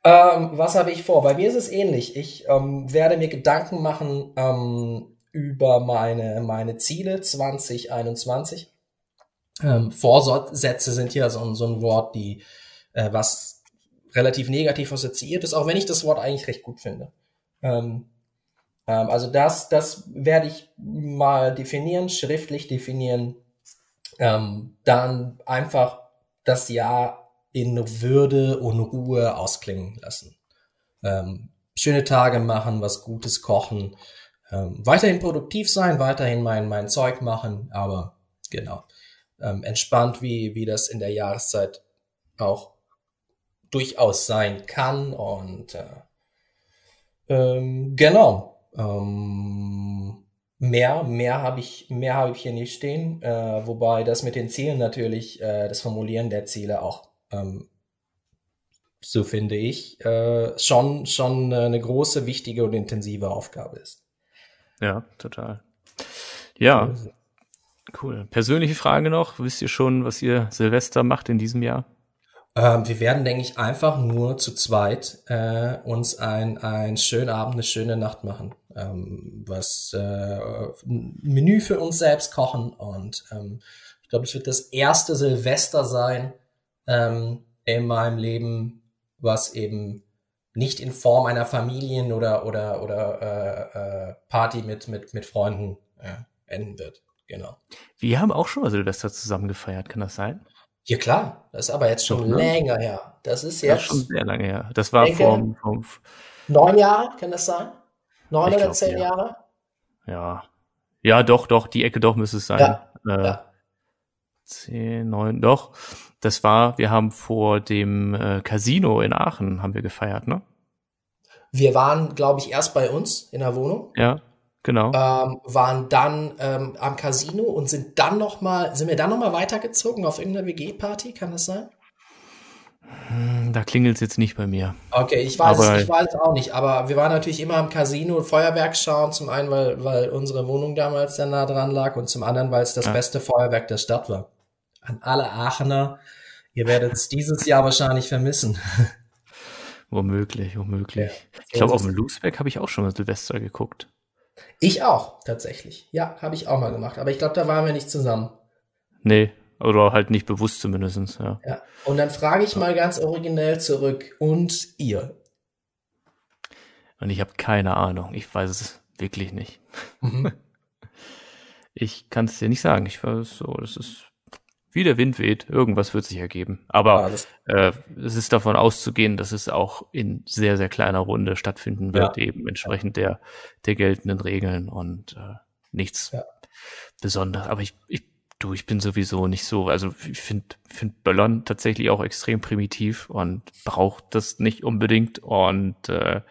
Ähm, was habe ich vor? Bei mir ist es ähnlich. Ich ähm, werde mir Gedanken machen ähm, über meine, meine Ziele 2021. Ähm, Vorsätze sind ja so, so ein Wort, die äh, was relativ negativ assoziiert ist, auch wenn ich das Wort eigentlich recht gut finde. Ähm, ähm, also das, das werde ich mal definieren, schriftlich definieren, ähm, dann einfach das Jahr in Würde und Ruhe ausklingen lassen. Ähm, schöne Tage machen, was Gutes kochen, ähm, weiterhin produktiv sein, weiterhin mein, mein Zeug machen, aber genau, ähm, entspannt, wie, wie das in der Jahreszeit auch durchaus sein kann. Und äh, ähm, genau. Ähm, mehr, mehr habe ich, mehr habe ich hier nicht stehen. Äh, wobei das mit den Zielen natürlich, äh, das Formulieren der Ziele auch, ähm, so finde ich, äh, schon, schon eine große, wichtige und intensive Aufgabe ist. Ja, total. Ja, cool. Persönliche Frage noch. Wisst ihr schon, was ihr Silvester macht in diesem Jahr? Ähm, wir werden, denke ich, einfach nur zu zweit äh, uns ein, ein schönen Abend, eine schöne Nacht machen. Ähm, was äh, ein Menü für uns selbst kochen und ähm, ich glaube, es wird das erste Silvester sein ähm, in meinem Leben, was eben nicht in Form einer Familien- oder oder oder äh, äh, Party mit mit mit Freunden äh, enden wird. Genau. Wir haben auch schon mal Silvester zusammen gefeiert, kann das sein? Ja klar, das ist aber jetzt schon Doch, ne? länger her. Das ist jetzt. Das ist schon sehr lange her. Das war denke, vom neun Jahre, kann das sein? Neun oder zehn ja. Jahre? Ja. Ja, doch, doch, die Ecke doch müsste es sein. Ja. Äh, ja. Zehn, neun, doch. Das war, wir haben vor dem äh, Casino in Aachen haben wir gefeiert, ne? Wir waren, glaube ich, erst bei uns in der Wohnung. Ja, genau. Ähm, waren dann ähm, am Casino und sind dann noch mal, sind wir dann noch mal weitergezogen auf irgendeiner WG-Party, kann das sein? Hm, Da klingelt es jetzt nicht bei mir. Okay, ich weiß, Aber- es, ich weiß es auch nicht, aber wir waren natürlich immer am Casino Feuerwerk schauen, zum einen, weil, weil unsere Wohnung damals sehr nah dran lag und zum anderen, weil es das Ja. beste Feuerwerk der Stadt war. An alle Aachener, ihr werdet es dieses Jahr wahrscheinlich vermissen. Womöglich, womöglich. Ja, ich glaube, auf dem Loosback habe ich auch schon mal Silvester geguckt. Ich auch, tatsächlich. Ja, habe ich auch mal gemacht, aber ich glaube, da waren wir nicht zusammen. Nee, oder halt nicht bewusst zumindestens. ja. Ja. Und dann frage ich mal ganz originell zurück, und ihr? Und ich habe keine Ahnung. Ich weiß es wirklich nicht. Mhm. Ich kann es dir nicht sagen. Ich weiß so, das ist wie der Wind weht. Irgendwas wird sich ergeben. Aber das, äh, es ist davon auszugehen, dass es auch in sehr, sehr kleiner Runde stattfinden wird, eben entsprechend der, der geltenden Regeln und äh, nichts Ja. Besonderes. Aber ich, ich, du, ich bin sowieso nicht so, also ich finde find Böllern tatsächlich auch extrem primitiv und braucht das nicht unbedingt und äh,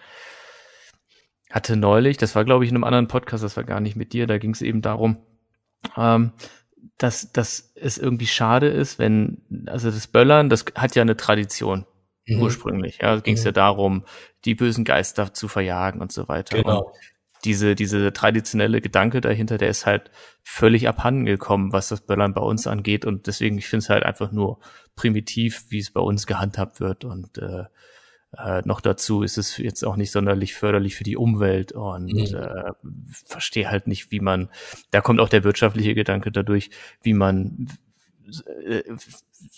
hatte neulich, das war glaube ich in einem anderen Podcast, das war gar nicht mit dir, da ging es eben darum, ähm, dass, dass es irgendwie schade ist, wenn, also das Böllern, das hat ja eine Tradition Mhm. ursprünglich. Ja, ging es Mhm. ja darum, die bösen Geister zu verjagen und so weiter. Und Genau. diese, diese traditionelle Gedanke dahinter, der ist halt völlig abhanden gekommen, was das Böllern bei uns angeht. Und deswegen, ich finde es halt einfach nur primitiv, wie es bei uns gehandhabt wird. Und äh, äh, noch dazu ist es jetzt auch nicht sonderlich förderlich für die Umwelt und Mhm. äh, verstehe halt nicht, wie man, da kommt auch der wirtschaftliche Gedanke dadurch, wie man äh,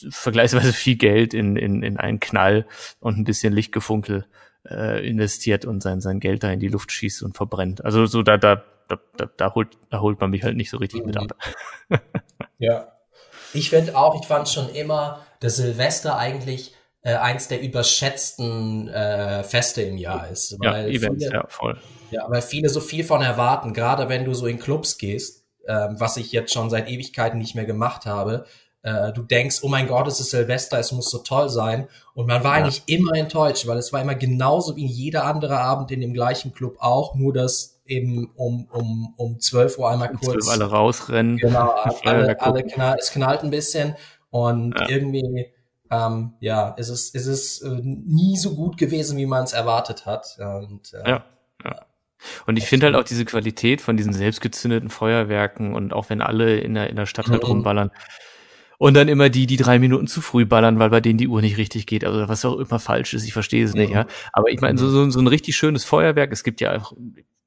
vergleichsweise viel Geld in, in, in einen Knall und ein bisschen Lichtgefunkel äh, investiert und sein, sein Geld da in die Luft schießt und verbrennt. Also so da, da, da, da, da, holt, da holt man mich halt nicht so richtig mit Mhm. ab. Ja. Ich finde auch, ich fand schon immer, dass Silvester eigentlich äh, eins der überschätzten äh, Feste im Jahr ist. Ja, Weil Events, viele, ja, voll. ja, weil viele so viel von erwarten, gerade wenn du so in Clubs gehst, ähm, was ich jetzt schon seit Ewigkeiten nicht mehr gemacht habe. Äh, du denkst, oh mein Gott, es ist Silvester, es muss so toll sein. Und man war Ja. eigentlich immer enttäuscht, weil es war immer genauso wie jeder andere Abend in dem gleichen Club auch, nur dass eben um, um, um 12 Uhr einmal kurz alle rausrennen. Genau, alle, alle knall, es knallt ein bisschen und Ja. irgendwie, ähm, ja, ist es, ist es äh, nie so gut gewesen, wie man es erwartet hat. Und, äh, Ja, ja. Und ich finde halt auch diese Qualität von diesen selbstgezündeten Feuerwerken und auch wenn alle in der, in der Stadt halt Mhm. rumballern und dann immer die, die drei Minuten zu früh ballern, weil bei denen die Uhr nicht richtig geht, also was auch immer falsch ist, ich verstehe es nicht, Mhm. ja. Aber ich meine, so, so, so ein richtig schönes Feuerwerk, es gibt ja auch,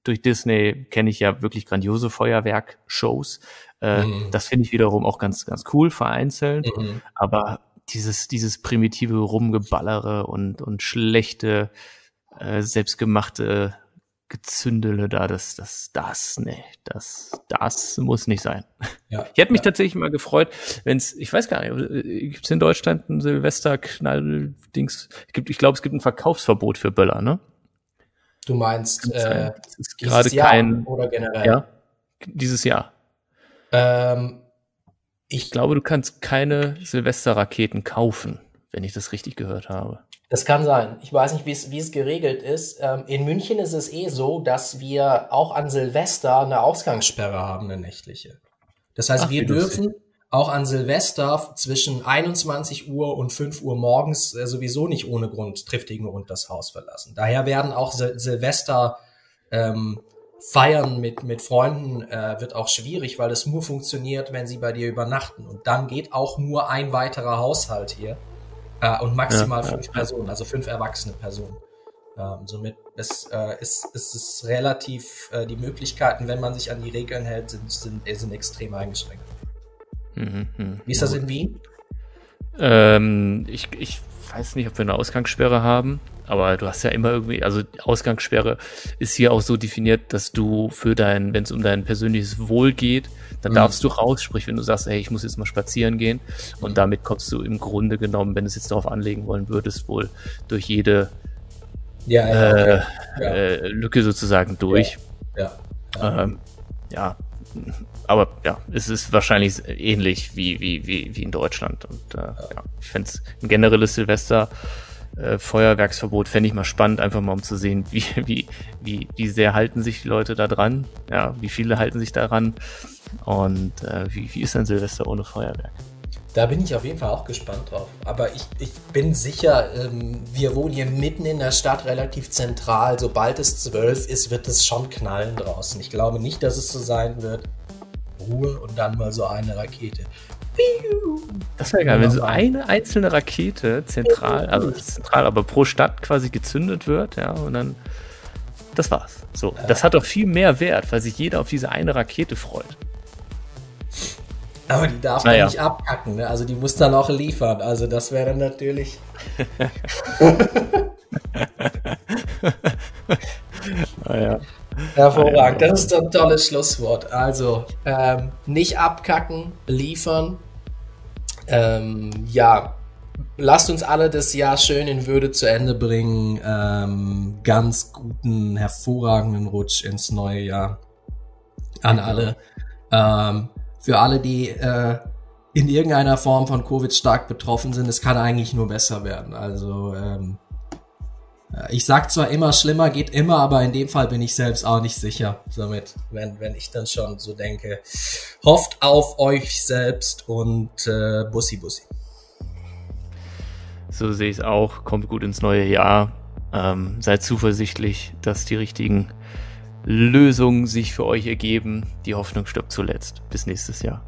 durch Disney kenne ich ja wirklich grandiose Feuerwerk-Shows. Äh, Mhm. Das finde ich wiederum auch ganz, ganz cool, vereinzelt. mhm. Aber dieses, dieses primitive Rumgeballere und, und schlechte, äh, selbstgemachte Gezündele da, das, das, das, nee, das, das muss nicht sein. ja, Ich hätte mich ja. tatsächlich mal gefreut, wenn's, ich weiß gar nicht, äh, gibt's in Deutschland ein Silvesterknall-Dings? Es gibt, ich glaube, es gibt ein Verkaufsverbot für Böller, ne? Du meinst äh, gerade Jahr kein, oder generell? ja, dieses Jahr. Ähm, Ich glaube, du kannst keine Silvesterraketen kaufen, wenn ich das richtig gehört habe. Das kann sein. Ich weiß nicht, wie es, wie es geregelt ist. Ähm, in München ist es eh so, dass wir auch an Silvester eine Ausgangssperre haben, eine nächtliche. Das heißt, Ach, wir wie lustig. dürfen auch an Silvester zwischen 21 Uhr und 5 Uhr morgens äh, sowieso nicht ohne Grund triftigen Grund das Haus verlassen. Daher werden auch Sil Silvester ähm, Feiern mit, mit Freunden äh, wird auch schwierig, weil es nur funktioniert, wenn sie bei dir übernachten. Und dann geht auch nur ein weiterer Haushalt hier. Äh, und maximal Ja, ja, fünf Personen, also fünf erwachsene Personen. Ähm, somit ist, äh, ist, ist es relativ, äh, die Möglichkeiten, wenn man sich an die Regeln hält, sind, sind, sind extrem eingeschränkt. Mhm, mhm. Wie ist das in Wien? Ähm, ich, ich weiß nicht, ob wir eine Ausgangssperre haben, aber du hast ja immer irgendwie, also die Ausgangssperre ist hier auch so definiert, dass du für dein, wenn es um dein persönliches Wohl geht, dann Mhm. darfst du raus, sprich, wenn du sagst, hey, ich muss jetzt mal spazieren gehen und Mhm. damit kommst du im Grunde genommen, wenn du es jetzt darauf anlegen wollen würdest, wohl durch jede Ja, äh, Ja. äh, Lücke sozusagen durch. ja. Ähm, ja, aber ja, es ist wahrscheinlich ähnlich wie, wie, wie, wie in Deutschland. Und äh, ja. ich fände es ein generelles Silvester äh, Feuerwerksverbot fände ich mal spannend, einfach mal um zu sehen, wie, wie, wie, wie sehr halten sich die Leute da dran, ja, wie viele halten sich daran und äh, wie, wie ist ein Silvester ohne Feuerwerk? Da bin ich auf jeden Fall auch gespannt drauf. Aber ich, ich bin sicher, ähm, wir wohnen hier mitten in der Stadt, relativ zentral. Sobald es zwölf ist, wird es schon knallen draußen. Ich glaube nicht, dass es so sein wird. Ruhe und dann mal so eine Rakete. Das wäre geil, wenn so eine einzelne Rakete zentral, also nicht zentral, aber pro Stadt quasi gezündet wird, ja, und dann, das war's. So, das hat doch viel mehr Wert, weil sich jeder auf diese eine Rakete freut. Aber die darf man nicht abkacken, ne? also die muss dann auch liefern, also das wäre natürlich... naja. Hervorragend, das ist ein tolles Schlusswort. Also, ähm, nicht abkacken, liefern, ähm, ja, lasst uns alle das Jahr schön in Würde zu Ende bringen. Ähm, ganz guten, hervorragenden Rutsch ins neue Jahr an alle. Ähm, für alle, die äh, in irgendeiner Form von Covid stark betroffen sind, es kann eigentlich nur besser werden. Also ähm, ich sag zwar immer, schlimmer geht immer, aber in dem Fall bin ich selbst auch nicht sicher. Somit, wenn, wenn ich dann schon so denke, hofft auf euch selbst und äh, Bussi Bussi. So sehe ich es auch. Kommt gut ins neue Jahr. Ähm, seid zuversichtlich, dass die richtigen Lösungen sich für euch ergeben. Die Hoffnung stirbt zuletzt. Bis nächstes Jahr.